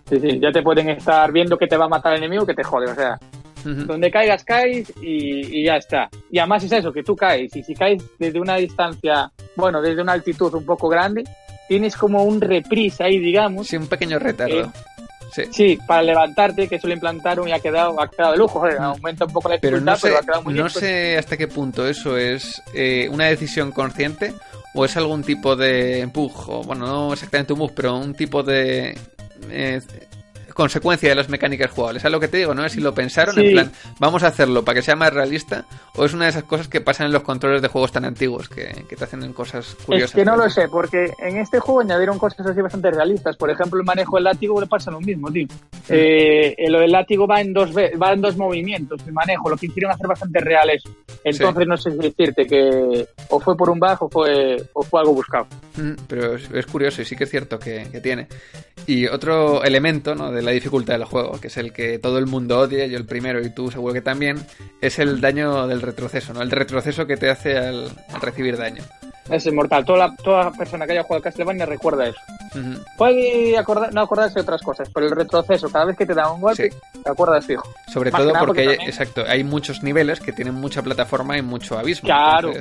Sí, sí, ya te pueden estar viendo que te va a matar el enemigo que te jode. O sea, donde caigas, caes y, y ya está. Y además es eso, que tú caes. Y si caes desde una distancia, bueno, desde una altitud un poco grande, tienes como un reprise ahí, digamos. Sí, un pequeño retardo. Eh, Sí. Sí, para levantarte, que eso lo implantaron y ha quedado, ha quedado de lujo. Joder, Mm. aumenta un poco la Pero dificultad, no sé, pero ha quedado muy no bien. pues. sé hasta qué punto eso es eh, una decisión consciente o es algún tipo de empujo, bueno, no exactamente un move, pero un tipo de eh, consecuencia de las mecánicas jugables. Es lo que te digo, ¿no? Es si lo pensaron, en plan, vamos a hacerlo para que sea más realista, o es una de esas cosas que pasan en los controles de juegos tan antiguos, que, te hacen cosas curiosas. Es que no lo sé, porque en este juego añadieron cosas así bastante realistas. Por ejemplo, el manejo del látigo le pasa lo mismo, tío. Eh, lo del látigo va en dos va en dos movimientos, el manejo, lo que hicieron hacer bastante real eso. Entonces no sé si decirte que o fue por un bajo o fue, o fue algo buscado. pero es, curioso y sí que es cierto que, que tiene. Y otro elemento ¿no? de la dificultad del juego, que es el que todo el mundo odia, yo el primero y tú seguro que también, es el daño del retroceso, ¿no? El retroceso que te hace al, recibir daño. Es inmortal. Toda, toda persona que haya jugado Castlevania recuerda eso. Puede no acordarse de otras cosas, pero el retroceso, cada vez que te da un golpe, te acuerdas fijo. Sobre todo porque, exacto, hay muchos niveles que tienen mucha plataforma y mucho abismo. Claro.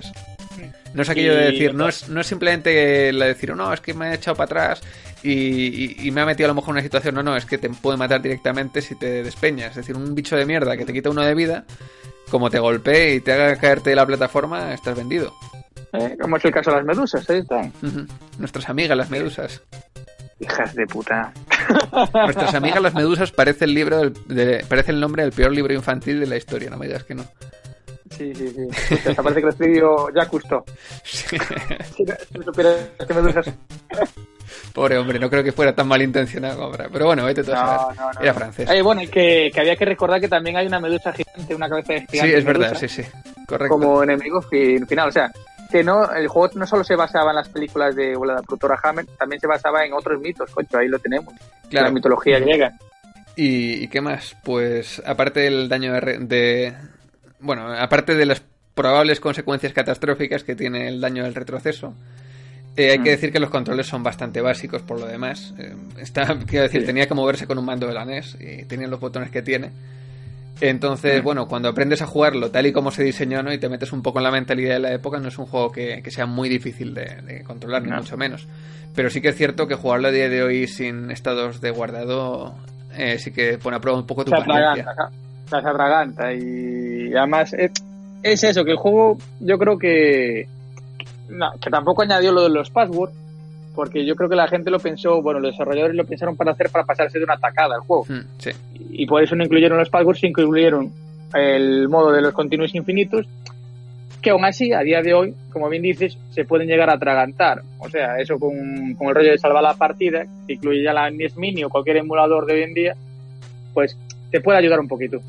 no es aquello de decir, no es, no es simplemente la de decir, no, es que me he echado para atrás y, me ha metido a lo mejor en una situación, no, no, es que te puede matar directamente si te despeñas. Es decir, un bicho de mierda que te quita uno de vida, como te golpee y te haga caerte de la plataforma, estás vendido. Eh, como es el caso de las medusas, ahí están. Nuestras amigas, las medusas. Hijas de puta. Nuestras amigas las medusas parece el libro parece el nombre del peor libro infantil de la historia, no me digas que no. Sí, sí, sí. parece que lo escribió ya. Sí. Si, que medusas. Pobre hombre, no creo que fuera tan malintencionado Pero bueno, vete todo Era francés. bueno, que, que, había que recordar que también hay una medusa gigante, una cabeza gigante. Sí, es verdad, sí, sí. Correcto. Como enemigo final. O sea, que no, el juego no solo se basaba en las películas de la productora Hammer, también se basaba en otros mitos, cocho, ahí lo tenemos. Claro. La mitología griega. ¿Y, qué más? Pues aparte del daño de, Bueno, aparte de las probables consecuencias catastróficas que tiene el daño del retroceso, eh, hay que mm. decir que los controles son bastante básicos por lo demás. Eh, está, quiero decir, tenía que moverse con un mando de la NES y tenía los botones que tiene. Entonces, mm. bueno, cuando aprendes a jugarlo tal y como se diseñó ¿no? y te metes un poco en la mentalidad de la época, no es un juego que, sea muy difícil de, controlar, ni mucho menos. Pero sí que es cierto que jugarlo a día de hoy sin estados de guardado eh, sí que pone a prueba un poco tu paciencia. Se atraganta y además es, es eso, que el juego yo creo que no, que tampoco añadió lo de los passwords, porque yo creo que la gente lo pensó, bueno, los desarrolladores lo pensaron para hacer para pasarse de una atacada al juego. Mm, y por eso no incluyeron los passwords, incluyeron el modo de los continuos infinitos, que aún así, a día de hoy, como bien dices, se pueden llegar a atragantar. O sea, eso con, con el rollo de salvar la partida, que incluye ya la NES Mini o cualquier emulador de hoy en día, pues te puede ayudar un poquito.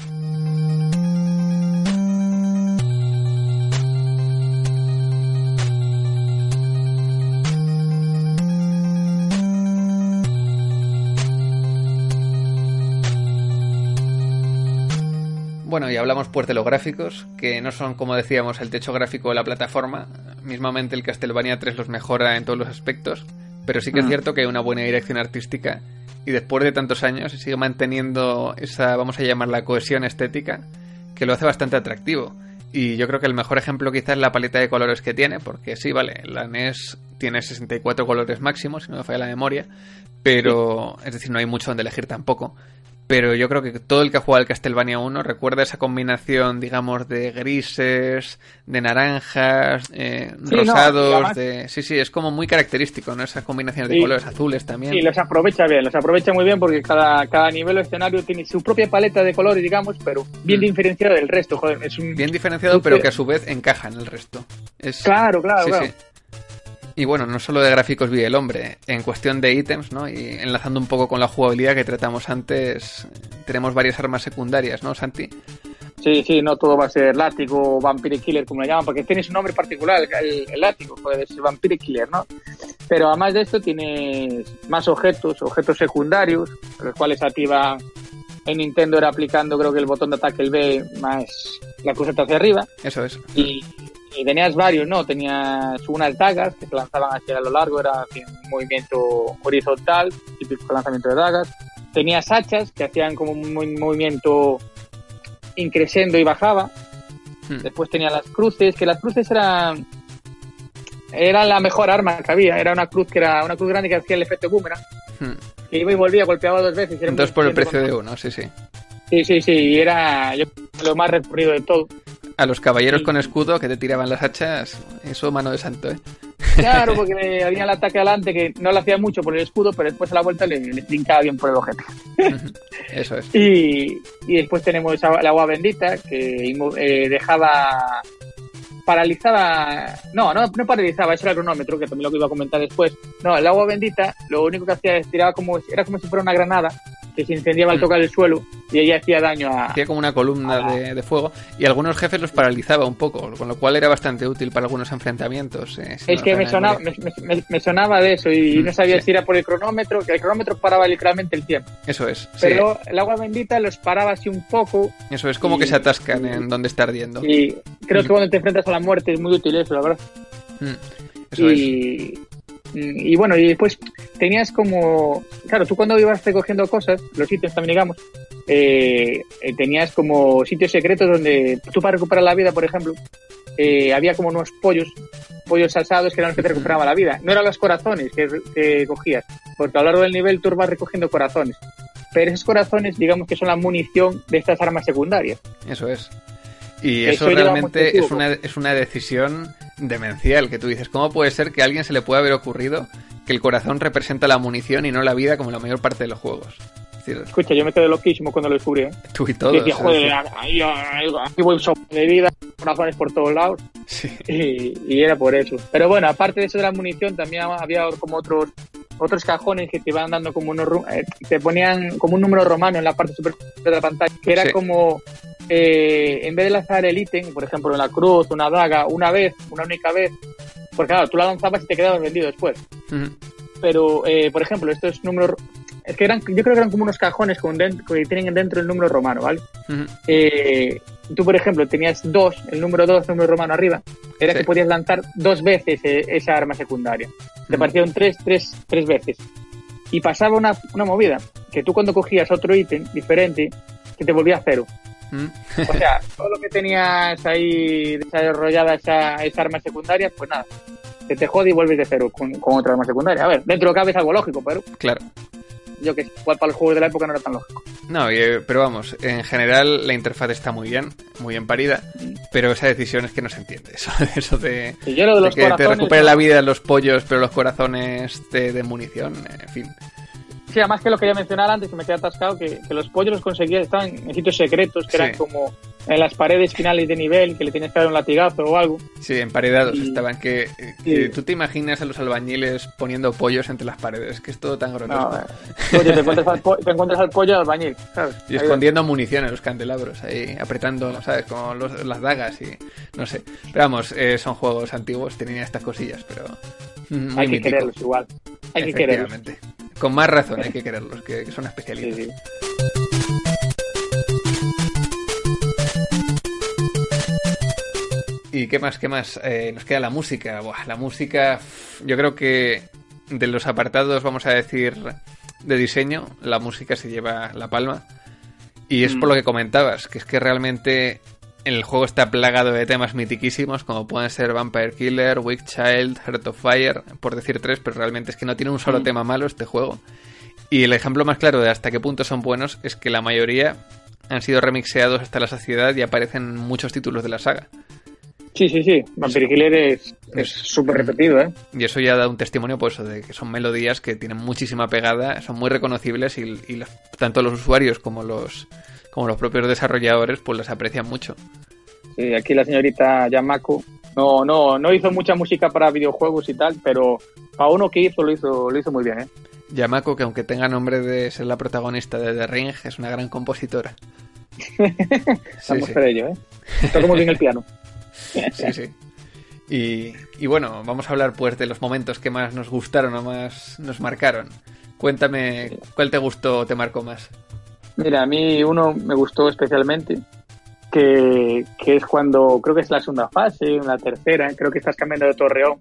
Bueno, y hablamos pues de los gráficos, que no son, como decíamos, el techo gráfico de la plataforma. Mismamente el Castlevania 3 los mejora en todos los aspectos, pero sí que es mm. cierto que hay una buena dirección artística y después de tantos años se sigue manteniendo esa, vamos a llamarla, cohesión estética, que lo hace bastante atractivo. Y yo creo que el mejor ejemplo quizás es la paleta de colores que tiene, porque sí, vale, la NES tiene 64 colores máximos, si no me falla la memoria, pero es decir, no hay mucho donde elegir tampoco pero yo creo que todo el que ha jugado al Castlevania 1 recuerda esa combinación, digamos, de grises, de naranjas, eh, rosados, de... Sí, sí, es como muy característico, ¿no? Esa combinación de colores azules también. Sí, los aprovecha bien, los aprovecha muy bien porque cada, cada nivel o escenario tiene su propia paleta de colores, digamos, pero bien mm. diferenciado del resto, joder, es un... Bien diferenciado, pero que a su vez encaja en el resto. Es... Claro, claro, claro. Y bueno, no solo de gráficos vive el hombre, en cuestión de ítems, ¿no? Y enlazando un poco con la jugabilidad que tratamos antes, tenemos varias armas secundarias, ¿no, Santi? Sí, sí, no todo va a ser látigo o vampire killer, como le llaman, porque tiene su nombre particular, el, látigo, puede ser vampire killer, ¿no? Pero además de esto tienes más objetos, objetos secundarios, los cuales activa en Nintendo era aplicando creo que el botón de ataque el B más la cruceta hacia arriba. Eso es. Y y tenías varios, ¿no? Tenías unas dagas que se lanzaban hacia lo largo, era un movimiento horizontal, típico lanzamiento de dagas. Tenías hachas que hacían como un movimiento increciendo y bajaba. Hmm. Después tenía las cruces, que las cruces eran era la mejor arma que había. Era una cruz que era una cruz grande que hacía el efecto boomerang. Hmm. Que iba y volvía, golpeaba dos veces. Entonces por el precio de uno, sí, sí. Sí, sí, sí. Y era lo más recurrido de todo. A los caballeros con escudo que te tiraban las hachas, eso mano de santo, ¿eh? Claro, porque había el ataque adelante que no le hacía mucho por el escudo, pero después a la vuelta le, le trincaba bien por el objeto. Eso es. Y, y después tenemos el agua bendita que eh, dejaba paralizaba no, no no paralizaba eso era el cronómetro que también lo que iba a comentar después no el agua bendita lo único que hacía es tiraba como era como si fuera una granada que se incendiaba al Mm. tocar el suelo y ella hacía daño a Hacía como una columna de, de fuego y algunos jefes los paralizaba un poco, con lo cual era bastante útil para algunos enfrentamientos. eh, es que me sonaba, me, me- me sonaba de eso y Mm, no sabía sí. si era por el cronómetro, que el cronómetro paraba literalmente el tiempo. Eso es. sí. Pero el agua bendita los paraba así un poco Eso es como y- que se atascan en donde está ardiendo. y creo Mm. que cuando te enfrentas a la muerte es muy útil eso, la verdad. Mm, Eso es. Y, bueno, y después tenías como, claro, tú cuando ibas recogiendo cosas, los ítems también digamos, eh, eh, tenías como sitios secretos donde tú para recuperar la vida, por ejemplo, eh, había como unos pollos, pollos asados que eran los que te recuperaban la vida. No eran los corazones que, que cogías, porque a lo largo del nivel tú vas recogiendo corazones. Pero esos corazones, digamos que son la munición de estas armas secundarias. Eso es. Y Eso realmente es una, es una decisión demencial que tú dices. ¿Cómo puede ser que a alguien se le pueda haber ocurrido que el corazón representa la munición y no la vida como la mayor parte de los juegos? Es decir, Escucha, yo me quedé loquísimo cuando lo descubrí. ¿eh? tú y Y todos. decía, joder, aquí voy de vida, corazones por todos lados. sí. Y, y era por eso. Pero bueno, aparte de eso de la munición, también había como otros otros cajones que te iban dando como unos eh, te ponían como un número romano en la parte superior de la pantalla, que era Sí. como eh, en vez de lanzar el ítem, por ejemplo, en la cruz, una daga, una vez, una única vez, porque claro, tú la lanzabas y te quedabas vendido después. Ujú. Pero, eh, por ejemplo, estos números, es que eran, yo creo que eran como unos cajones con que tienen dentro el número romano, ¿vale? Eh, tú, por ejemplo, tenías dos, el número dos, número romano arriba, era Sí. que podías lanzar dos veces eh, esa arma secundaria. Te un tres, tres, tres veces. Y pasaba una, una movida, que tú cuando cogías otro ítem diferente, que te volvía a cero. O sea, todo lo que tenías ahí desarrollada esa, esa arma secundaria, pues nada, se te jode y vuelves de cero con, con otra arma secundaria. A ver, dentro cabe es algo lógico, pero Claro. yo que igual para los juegos de la época no era tan lógico. No, eh, pero vamos, en general la interfaz está muy bien, muy bien parida, pero esa decisión es que no se entiende. Eso, eso de, Y yo lo de de los que te recupere la vida los pollos, pero los corazones de, de munición, en fin. Sí, además que lo quería mencionar antes, que me quedé atascado, que, que los pollos los conseguías, estaban en sitios secretos, que Sí. eran como en las paredes finales de nivel, que le tenías que dar un latigazo o algo. Sí, emparedados Y- estaban. Que, que Sí. tú te imaginas a los albañiles poniendo pollos entre las paredes, que es todo tan grotesco. No, eh, oye, te encuentras al, po- te encuentras al pollo albañil, ¿sabes? Y escondiendo munición en los candelabros, ahí apretando, ¿sabes? Como los- las dagas y no sé. Pero vamos, eh, son juegos antiguos, tenían estas cosillas, pero mm, muy Hay que quererlos igual. Hay que quererlos. Con más razón hay que quererlos, que, que son especialistas. sí. ¿Y qué más? ¿Qué más? Eh, nos queda la música. Buah, la música, yo creo que de los apartados, vamos a decir, de diseño, la música se lleva la palma. Y es por Mm. lo que comentabas, que es que realmente el juego está plagado de temas mitiquísimos, como pueden ser Vampire Killer, Weak Child, Heart of Fire, por decir tres, pero realmente es que no tiene un solo Mm. tema malo este juego. Y el ejemplo más claro de hasta qué punto son buenos es que la mayoría han sido remixeados hasta la saciedad y aparecen en muchos títulos de la saga. Sí, sí, sí. Vampire Killer es súper repetido, ¿eh? Y eso ya da un testimonio por eso, de que son melodías que tienen muchísima pegada, son muy reconocibles y, y los- tanto los usuarios como los, como los propios desarrolladores pues las aprecian mucho. Sí, aquí la señorita Yamako no, no, no hizo mucha música para videojuegos y tal, pero a uno que hizo lo hizo, lo hizo muy bien, ¿eh? Yamako, que aunque tenga nombre de ser la protagonista de The Ring, es una gran compositora. Sí, Vamos sí. por ello, ¿eh? Toca muy bien el piano. Sí, sí. Y, y bueno, vamos a hablar pues de los momentos que más nos gustaron o más nos marcaron. Cuéntame, ¿cuál te gustó o te marcó más? Mira, a mí uno me gustó especialmente, que, que es cuando, creo que es la segunda fase, la tercera, creo que estás cambiando de torreón.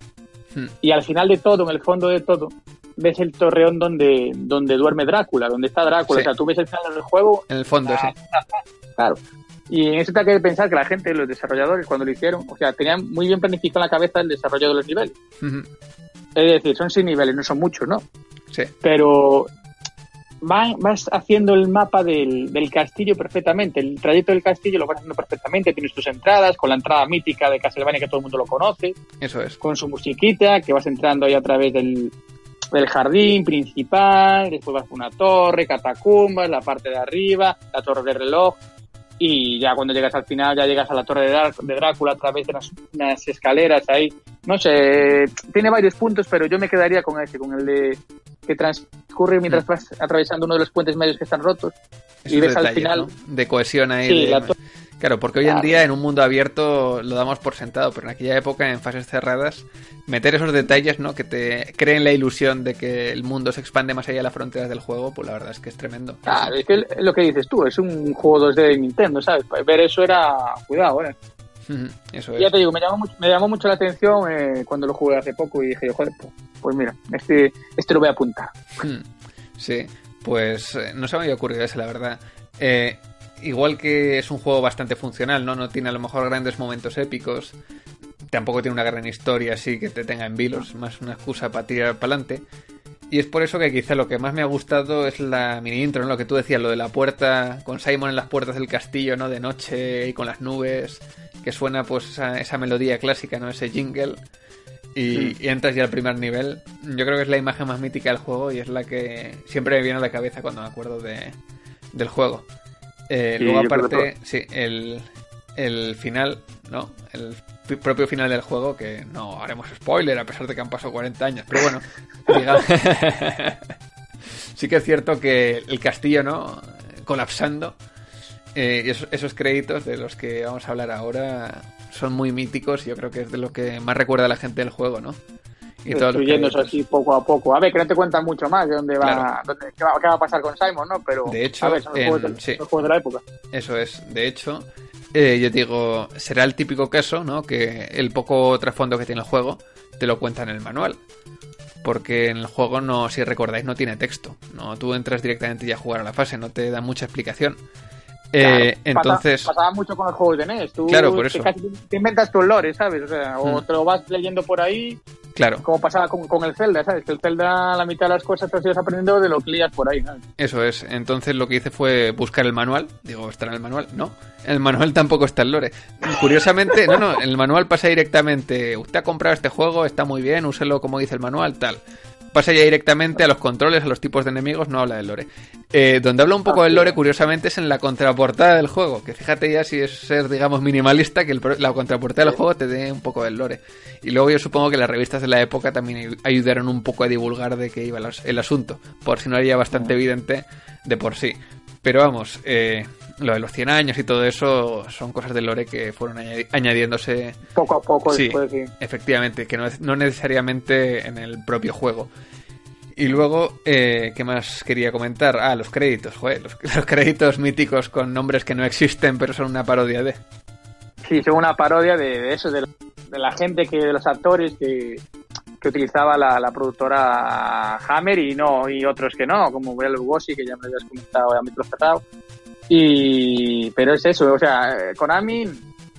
Hmm. Y al final de todo, en el fondo de todo, ves el torreón donde, donde duerme Drácula, donde está Drácula. Sí. O sea, tú ves el final del juego, En el fondo, sí. claro. Y en eso te hay que pensar que la gente, los desarrolladores, cuando lo hicieron, o sea, tenían muy bien planificado en la cabeza el desarrollo de los niveles. Es decir, son seis niveles, no son muchos, ¿no? Sí. pero vas haciendo el mapa del, del, castillo perfectamente. El trayecto del castillo lo vas haciendo perfectamente. Tienes tus entradas, con la entrada mítica de Castlevania que todo el mundo lo conoce. Eso es. Con su musiquita, que vas entrando ahí a través del, del jardín principal, después vas por una torre, catacumbas, la parte de arriba, la torre de reloj. Y ya cuando llegas al final, ya llegas a la torre de, Drácula a través de unas, escaleras ahí. No sé, tiene varios puntos, pero yo me quedaría con ese, con el de que transcurre mientras mm. vas atravesando uno de los puentes medios que están rotos. y ves al final. De cohesión ahí. Claro, porque hoy en día en un mundo abierto lo damos por sentado, pero en aquella época, en fases cerradas, meter esos detalles, ¿no? Que te creen la ilusión de que el mundo se expande más allá de las fronteras del juego, pues la verdad es que es tremendo. Claro, es que lo que dices tú, es un juego 2D de Nintendo, ¿sabes? Ver eso era... Cuidado, ¿eh? Eso Ya te digo, me llamó, mucho, me llamó mucho la atención eh, cuando lo jugué hace poco y dije, joder, pues, pues, mira, este, este lo voy a apuntar. Sí, pues eh, no se me había ocurrido ese, la verdad. Eh, igual que es un juego bastante funcional, ¿no? No tiene a lo mejor grandes momentos épicos. Tampoco tiene una gran historia así que te tenga en vilos, más una excusa para tirar para adelante. Y es por eso que quizá lo que más me ha gustado es la mini intro, ¿no? Lo que tú decías, lo de la puerta, con Simon en las puertas del castillo, ¿no? De noche y con las nubes, que suena pues esa, esa melodía clásica, ¿no? Ese jingle. Y, y, entras ya al primer nivel. Yo creo que es la imagen más mítica del juego y es la que siempre me viene a la cabeza cuando me acuerdo de, del juego. Eh, luego, aparte, sí, el, el final, ¿no? El propio final del juego, que no haremos spoiler a pesar de que han pasado 40 años, pero bueno, digamos, sí que es cierto que el castillo, ¿no? Colapsando. Eh, esos, esos, créditos de los que vamos a hablar ahora son muy míticos y yo creo que es de lo que más recuerda a la gente del juego, ¿no? Y destruyéndose así poco a poco. A ver, que no te cuentan mucho más de dónde va, dónde, qué, va a pasar con Simon, ¿no? Pero de hecho, a ver, son los, juegos de, la época. Eso es. De hecho, eh, yo digo, será el típico caso, ¿no? Que el poco trasfondo que tiene el juego te lo cuenta en el manual. Porque en el juego, no, si recordáis, no tiene texto. No, tú entras directamente ya a jugar a la fase, no te da mucha explicación. Eh, entonces pasaba mucho con los juegos de NES. Tú claro, por eso. Te, te inventas tus lores, ¿sabes? O sea, o hmm. te lo vas leyendo por ahí Claro. Como pasaba con, el Zelda, ¿sabes? Que el Zelda, la mitad de las cosas te has aprendiendo de lo que lías por ahí, Eso es. Entonces lo que hice fue buscar el manual. Digo, ¿está en el manual? No. El manual tampoco está en lore. Curiosamente, no, no, el manual pasa directamente. Usted ha comprado este juego, está muy bien, úselo como dice el manual, tal pasa ya directamente a los controles, a los tipos de enemigos, no habla del lore. Eh, donde habla un poco del lore, curiosamente, es en la contraportada del juego. Que fíjate ya si es ser, digamos, minimalista, que la contraportada del juego te dé un poco del lore. Y luego yo supongo que las revistas de la época también ayudaron un poco a divulgar de qué iba el asunto, por si no era bastante evidente de por sí. Pero vamos, eh, lo de los 100 años y todo eso son cosas de lore que fueron añadiéndose poco a poco sí, efectivamente que no, no, necesariamente en el propio juego. Y luego eh, qué más quería comentar ah los créditos joder, los, créditos míticos con nombres que no existen pero son una parodia de. Sí son una parodia de, eso de, la gente que de los actores que que utilizaba la, la, productora Hammer y no y otros que no, como Bela Lugosi, que ya me habías comentado a micro cerrado. Y, pero es eso, o sea, Konami,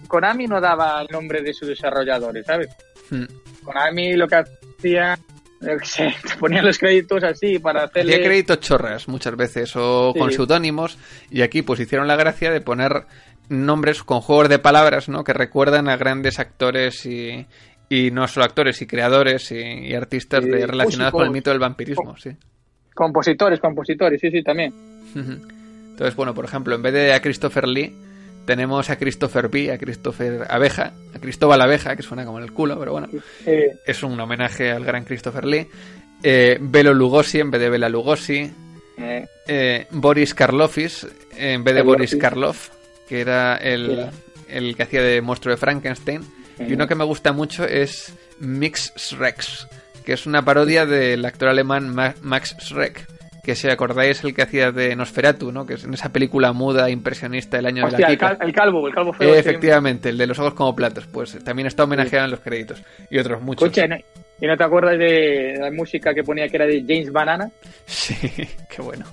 Konami no daba el nombre de sus desarrolladores, ¿sabes? Hmm. Konami lo que hacía, yo qué sé, te ponían los créditos así para hacerle... Hacía créditos chorras muchas veces, o con seudónimos, y aquí pues hicieron la gracia de poner nombres con juegos de palabras, ¿no? Que recuerdan a grandes actores y, y no solo actores y creadores y, artistas relacionados con el mito del vampirismo, sí. Compositores, compositores, sí, sí, también. Entonces, bueno, por ejemplo, en vez de a Christopher Lee, tenemos a Christopher B, a Christopher Abeja, a Cristóbal Abeja, que suena como en el culo, pero bueno, es un homenaje al gran Christopher Lee. Eh, Belo Lugosi en vez de Bela Lugosi. Eh. Eh, Boris Karloffis en vez de Boris Karloff, que era el, el que hacía de monstruo de Frankenstein. Y uno que me gusta mucho es Mix Schreck, que es una parodia del actor alemán Max Schreck que si acordáis el que hacía de Nosferatu, ¿no? Que es en esa película muda impresionista del año de la el, el, calvo, el calvo feo. efectivamente, el de los ojos como platos, pues también está homenajeado en los créditos y otros muchos. ¿y no te acuerdas de la música que ponía que era de James Banana? Sí, qué bueno.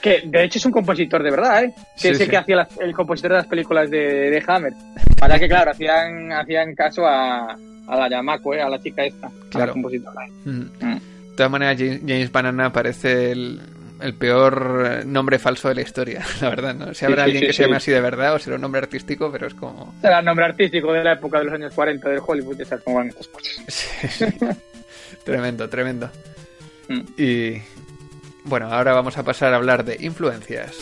Que de hecho es un compositor de verdad, ¿eh? Que es el que hacía el compositor de las películas de, de Hammer. Para que, claro, hacían, hacían caso a, a la Yamako, ¿eh? A la chica esta. Claro. compositora. Mm. Mm. De todas maneras, James Banana parece el, el peor nombre falso de la historia, la verdad, ¿no? Si habrá Sí, sí, alguien sí, que se llame sí. así de verdad o será un nombre artístico, pero es como... Era el nombre artístico de la época de los años 40 del Hollywood, ya sabes cómo van estas cosas. Sí, sí. tremendo, tremendo. Mm. Y bueno, ahora vamos a pasar a hablar de influencias.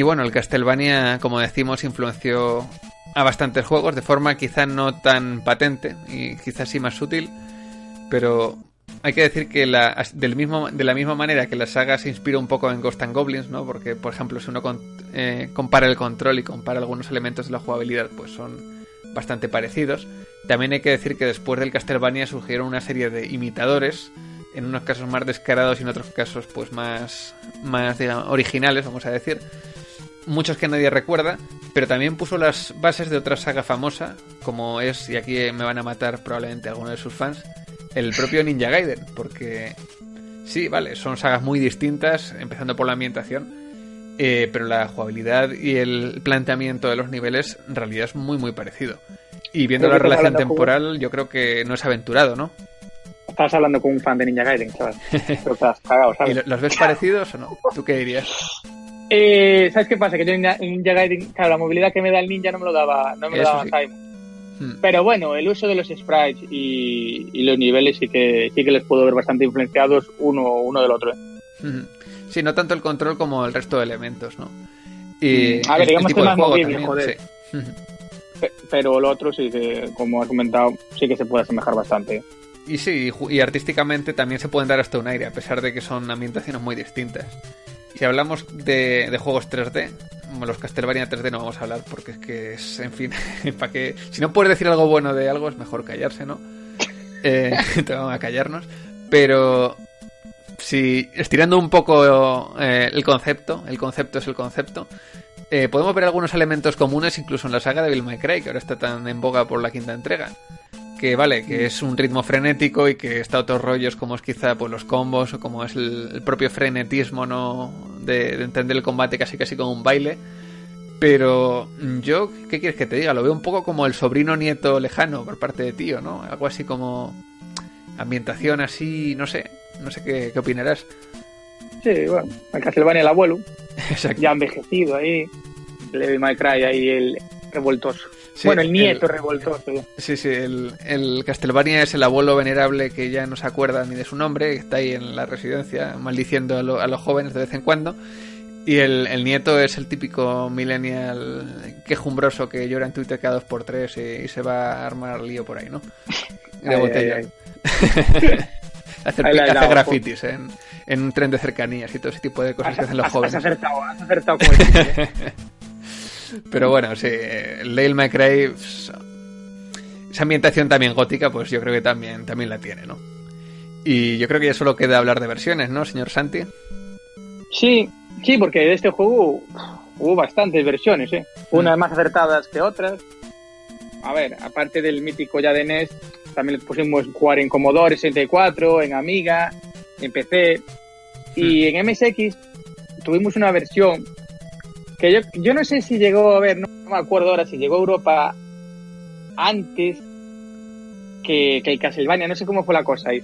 Y bueno, el Castlevania, como decimos, influenció a bastantes juegos de forma quizá no tan patente y quizás sí más sutil, pero hay que decir que la, del mismo, de la misma manera que la saga se inspiró un poco en Ghost and Goblins, ¿no? Porque, por ejemplo, si uno con- eh, compara el control y compara algunos elementos de la jugabilidad, pues son bastante parecidos. También hay que decir que después del Castlevania surgieron una serie de imitadores, en unos casos más descarados y en otros casos pues más, más originales, vamos a decir. Muchos que nadie recuerda, pero también puso las bases de otra saga famosa, como es, y aquí me van a matar probablemente algunos de sus fans, el propio Ninja Gaiden, porque sí, vale, son sagas muy distintas, empezando por la ambientación, eh, pero la jugabilidad y el planteamiento de los niveles en realidad es muy muy parecido. Y viendo Creo la estás relación temporal, yo creo que no es aventurado, ¿no? Estabas hablando con un fan de Ninja Gaiden, chaval. Pero te has cagado, ¿Y ¿sabes? lo- los ves parecidos o no? ¿Tú qué dirías? Eh, ¿Sabes qué pasa? Que yo en Ninja, en Ninja Gaiden, claro, la movilidad que me da el ninja no me lo daba, no me lo daba sí. Simon. Hmm. Pero bueno, el uso de los sprites y, y los niveles sí que sí que les puedo ver bastante influenciados uno, uno del otro. ¿eh? Ujú. Sí, no tanto el control como el resto de elementos, ¿no? Y a ver, el- el digamos que es más movible, también, joder. sí. Pero lo otro sí que, como has comentado, sí que se puede asemejar bastante. ¿eh? Y sí, y artísticamente también se pueden dar hasta un aire, a pesar de que son ambientaciones muy distintas. Si hablamos de, de juegos 3D, como los Castlevania 3D no vamos a hablar porque es que es, en fin, para que si no puedes decir algo bueno de algo es mejor callarse, ¿no? Eh, vamos a callarnos. Pero si estirando un poco eh, el concepto, el concepto es el concepto, eh, podemos ver algunos elementos comunes incluso en la saga de Bill May que ahora está tan en boga por la quinta entrega. Que vale, que es un ritmo frenético y que está otros rollos como es quizá pues los combos o como es el, el propio frenetismo no de, de entender el combate casi casi como un baile. Pero yo, ¿qué quieres que te diga? Lo veo un poco como el sobrino nieto lejano por parte de tío, ¿no? Algo así como ambientación así, no sé, no sé qué, qué opinarás. Sí, bueno, el Castlevania el abuelo, Exacto. ya envejecido ahí, May Cry ahí el revoltoso. Sí, bueno, el nieto el- revoltoso. Sí, sí, el, el Castlevania es el abuelo venerable que ya no se acuerda ni de su nombre, que está ahí en la residencia maldiciendo a, lo- a los jóvenes de vez en cuando. Y el, el nieto es el típico millennial quejumbroso que llora en Twitter cada dos por tres y, y se va a armar lío por ahí, ¿no? De Ay, botella. ay, ay. Hacer, hacer dado, grafitis en, en un tren de cercanías y todo ese tipo de cosas que hacen los has, jóvenes. has acertado, has acertado como el ¿eh? Pero bueno, sí, May Cry, pues, esa ambientación también gótica, pues yo creo que también, también la tiene, ¿no? Y yo creo que ya solo queda hablar de versiones, ¿no, señor Santi? Sí, sí, porque de este juego hubo bastantes versiones, ¿eh? Unas Mm. más acertadas que otras. A ver, aparte del mítico ya de NES, también le pusimos jugar en Commodore 64, en Amiga, en PC. Y en MSX tuvimos una versión que yo, yo no sé si llegó a ver, no, me acuerdo ahora si llegó a Europa antes que, que el Castlevania, no sé cómo fue la cosa ahí.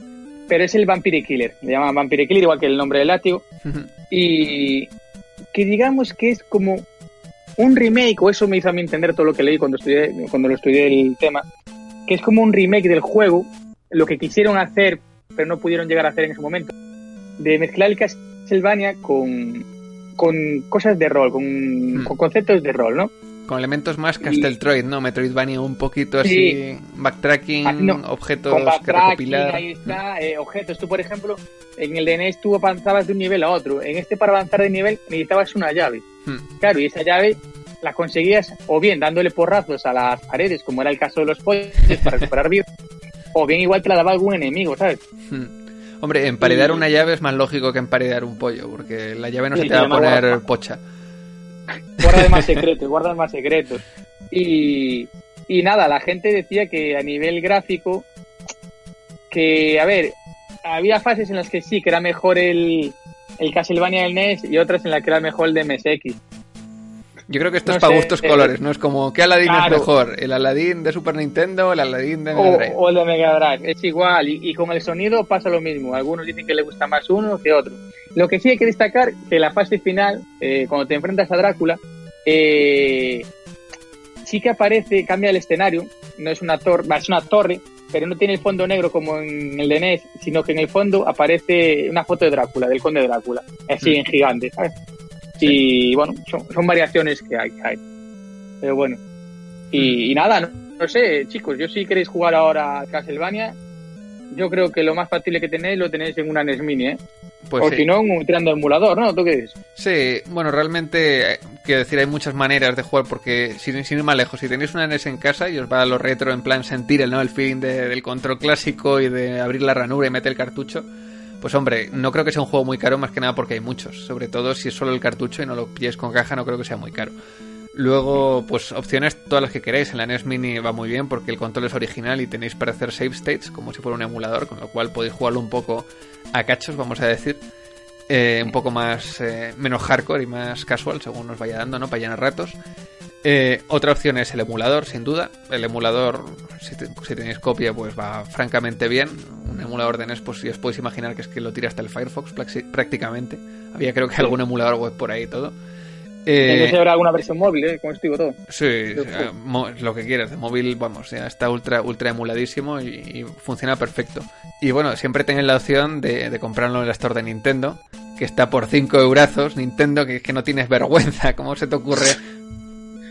Pero es el Vampire Killer, le llaman Vampire Killer, igual que el nombre del látigo y que digamos que es como un remake, o eso me hizo a mí entender todo lo que leí cuando estudié, cuando lo estudié el tema, que es como un remake del juego, lo que quisieron hacer, pero no pudieron llegar a hacer en ese momento, de mezclar el Castlevania con, con cosas de rol, con, Hmm. con conceptos de rol, ¿no? Con elementos más Casteltroid, ¿no? Metroidvania un poquito así, Sí. backtracking, Ah, no, objetos Con que backtracking, recopilar. ahí está, eh, objetos. Tú, por ejemplo, en el DNS tú avanzabas de un nivel a otro. En este, para avanzar de nivel, necesitabas una llave. Hmm. Claro, y esa llave la conseguías o bien dándole porrazos a las paredes, como era el caso de los pollos, para recuperar vida, o bien igual te la daba algún enemigo, ¿sabes? Hmm. Hombre, emparedar Y- una llave es más lógico que emparedar un pollo, porque la llave no Sí, se te va a poner guarda. pocha. Guarda más secretos, guarda más secretos. Y, y nada, la gente decía que a nivel gráfico, que, a ver, había fases en las que sí, que era mejor el, el Castlevania del NES y otras en las que era mejor el de MSX. Yo creo que esto es para gustos eh, colores, ¿no? Es como, ¿qué Aladdin es mejor? ¿El Aladdin de Super Nintendo o el Aladdin de Mega Drive? O, el de Mega Drive, es igual. Y, con el sonido pasa lo mismo. Algunos dicen que le gusta más uno que otro. Lo que sí hay que destacar que la fase final, eh, cuando te enfrentas a Drácula, eh, sí que aparece, cambia el escenario. No es una torre, es una torre, pero no tiene el fondo negro como en el de NES, sino que en el fondo aparece una foto de Drácula, del conde de Drácula, así mm. en gigante, ¿sabes? Y bueno, son, variaciones que hay, hay. Pero bueno. Y, nada, no, sé, chicos, yo si queréis jugar ahora a Castlevania, yo creo que lo más fácil que tenéis lo tenéis en una NES Mini, ¿eh? Pues o si no, tirando emulador, ¿no? ¿Tú qué dices? Sí, bueno, realmente, eh, quiero decir, hay muchas maneras de jugar porque, sin, sin ir más lejos, si tenéis una NES en casa y os va a lo retro, en plan sentir el, ¿no? el feeling del control clásico y de abrir la ranura y meter el cartucho, pues hombre, no creo que sea un juego muy caro, más que nada porque hay muchos. Sobre todo si es solo el cartucho y no lo pilláis con caja, no creo que sea muy caro. Luego, pues opciones todas las que queráis. En la NES Mini va muy bien porque el control es original y tenéis para hacer save states como si fuera un emulador, con lo cual podéis jugarlo un poco a cachos, vamos a decir. Eh, un poco más eh, menos hardcore y más casual, según nos vaya dando, ¿no? Para llenar ratos. Eh, otra opción es el emulador, sin duda. El emulador, si, tenéis copia, pues va francamente bien. Un emulador de NES, pues si os podéis imaginar que es que lo tira hasta el Firefox prácticamente. Había creo que algún emulador web por ahí y todo. Eh, habrá alguna versión móvil, ¿eh? Como digo todo. Sí, eh, lo que quieras. De móvil, vamos, ya está ultra, ultra emuladísimo y, funciona perfecto. Y bueno, siempre tengan la opción de, de, comprarlo en la store de Nintendo, que está por 5 eurazos. Nintendo, que, que no tienes vergüenza, ¿cómo se te ocurre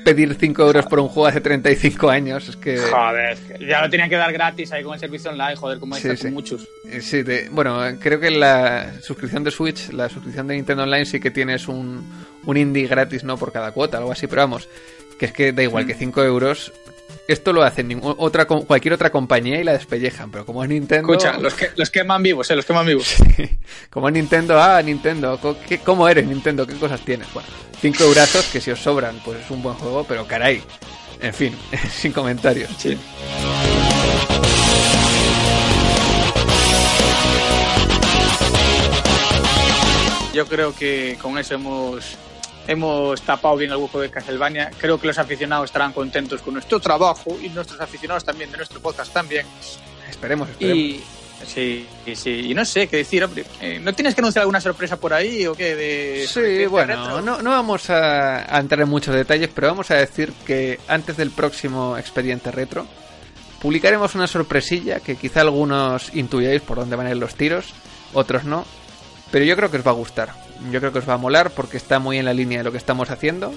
pedir 5 euros por un juego hace 35 años. Es que... Joder, ya lo tenían que dar gratis ahí con el servicio online, joder, como hay sí, muchos. Eh, sí, bueno, creo que la suscripción de Switch, la suscripción de Nintendo Online sí que tienes un, un indie gratis, ¿no? Por cada cuota, algo así, pero vamos, que es que da igual que 5 euros esto lo hace otra, cualquier otra compañía y la despellejan, pero como es Nintendo... Escucha, los, que, los queman vivos, ¿eh? Los queman vivos. como es Nintendo, ah, Nintendo, ¿cómo eres Nintendo? ¿Qué cosas tienes? Bueno, 5 eurazos que si os sobran, pues es un buen juego, pero caray. En fin, sin comentarios. Sí. Yo creo que con eso hemos hemos tapado bien el hueco de Castlevania. Creo que los aficionados estarán contentos con nuestro trabajo y nuestros aficionados también de nuestro podcast también. Esperemos, esperemos. Y, sí, sí, y no sé qué decir, hombre. Eh, ¿No tienes que anunciar alguna sorpresa por ahí o qué? De, sí, bueno, no, no, vamos a, entrar en muchos detalles, pero vamos a decir que antes del próximo expediente retro publicaremos una sorpresilla que quizá algunos intuyáis por dónde van a ir los tiros, otros no, pero yo creo que os va a gustar yo creo que os va a molar porque está muy en la línea de lo que estamos haciendo.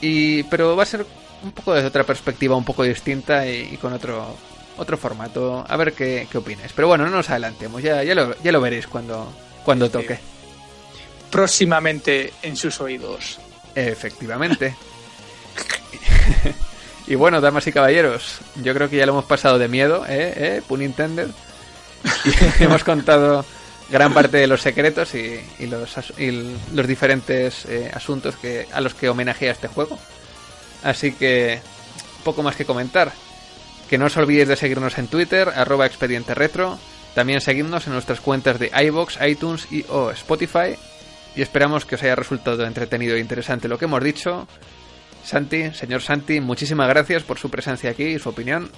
Y, pero va a ser un poco desde otra perspectiva, un poco distinta y, con otro, otro formato. A ver qué, qué opináis. Pero bueno, no nos adelantemos, ya, ya, lo, ya lo veréis cuando, cuando toque. Próximamente en sus oídos. Efectivamente. y bueno, damas y caballeros, yo creo que ya lo hemos pasado de miedo, ¿eh? ¿Eh? Pun intended. Y hemos contado gran parte de los secretos y, los, los, diferentes eh, asuntos que, a los que homenajea este juego. Así que poco más que comentar. Que no os olvidéis de seguirnos en Twitter, arroba expediente retro. También seguidnos en nuestras cuentas de iBox, iTunes y o Spotify. Y esperamos que os haya resultado entretenido e interesante lo que hemos dicho. Santi, señor Santi, muchísimas gracias por su presencia aquí y su opinión.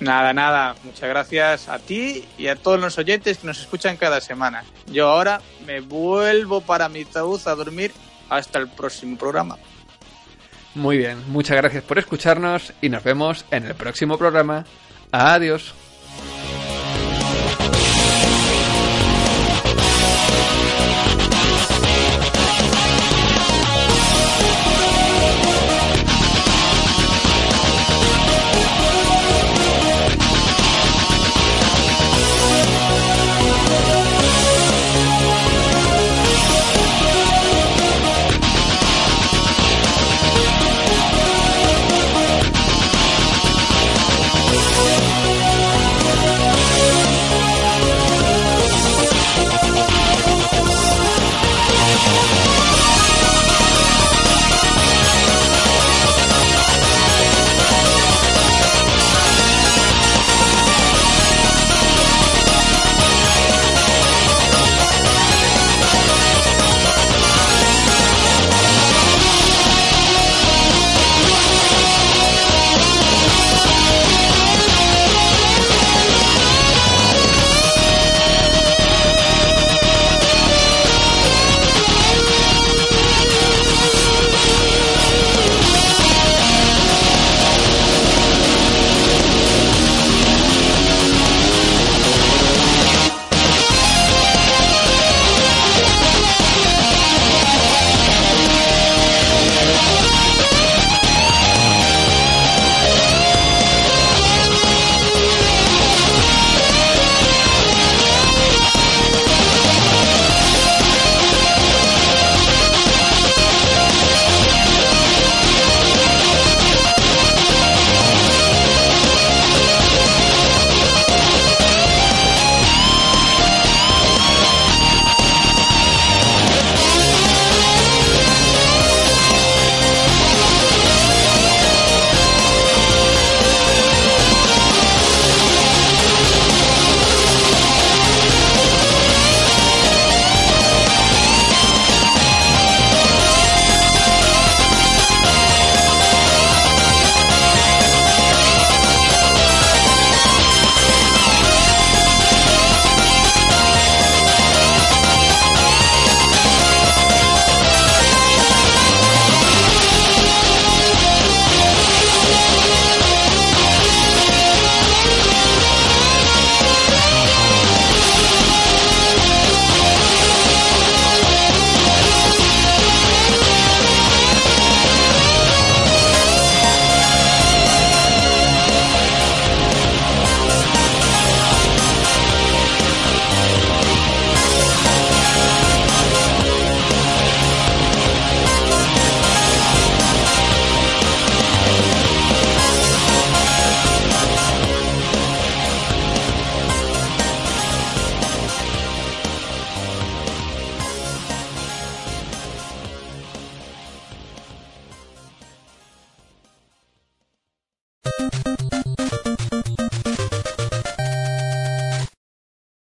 Nada, nada. Muchas gracias a ti y a todos los oyentes que nos escuchan cada semana. Yo ahora me vuelvo para mi taúd a dormir hasta el próximo programa. Muy bien, muchas gracias por escucharnos y nos vemos en el próximo programa. Adiós.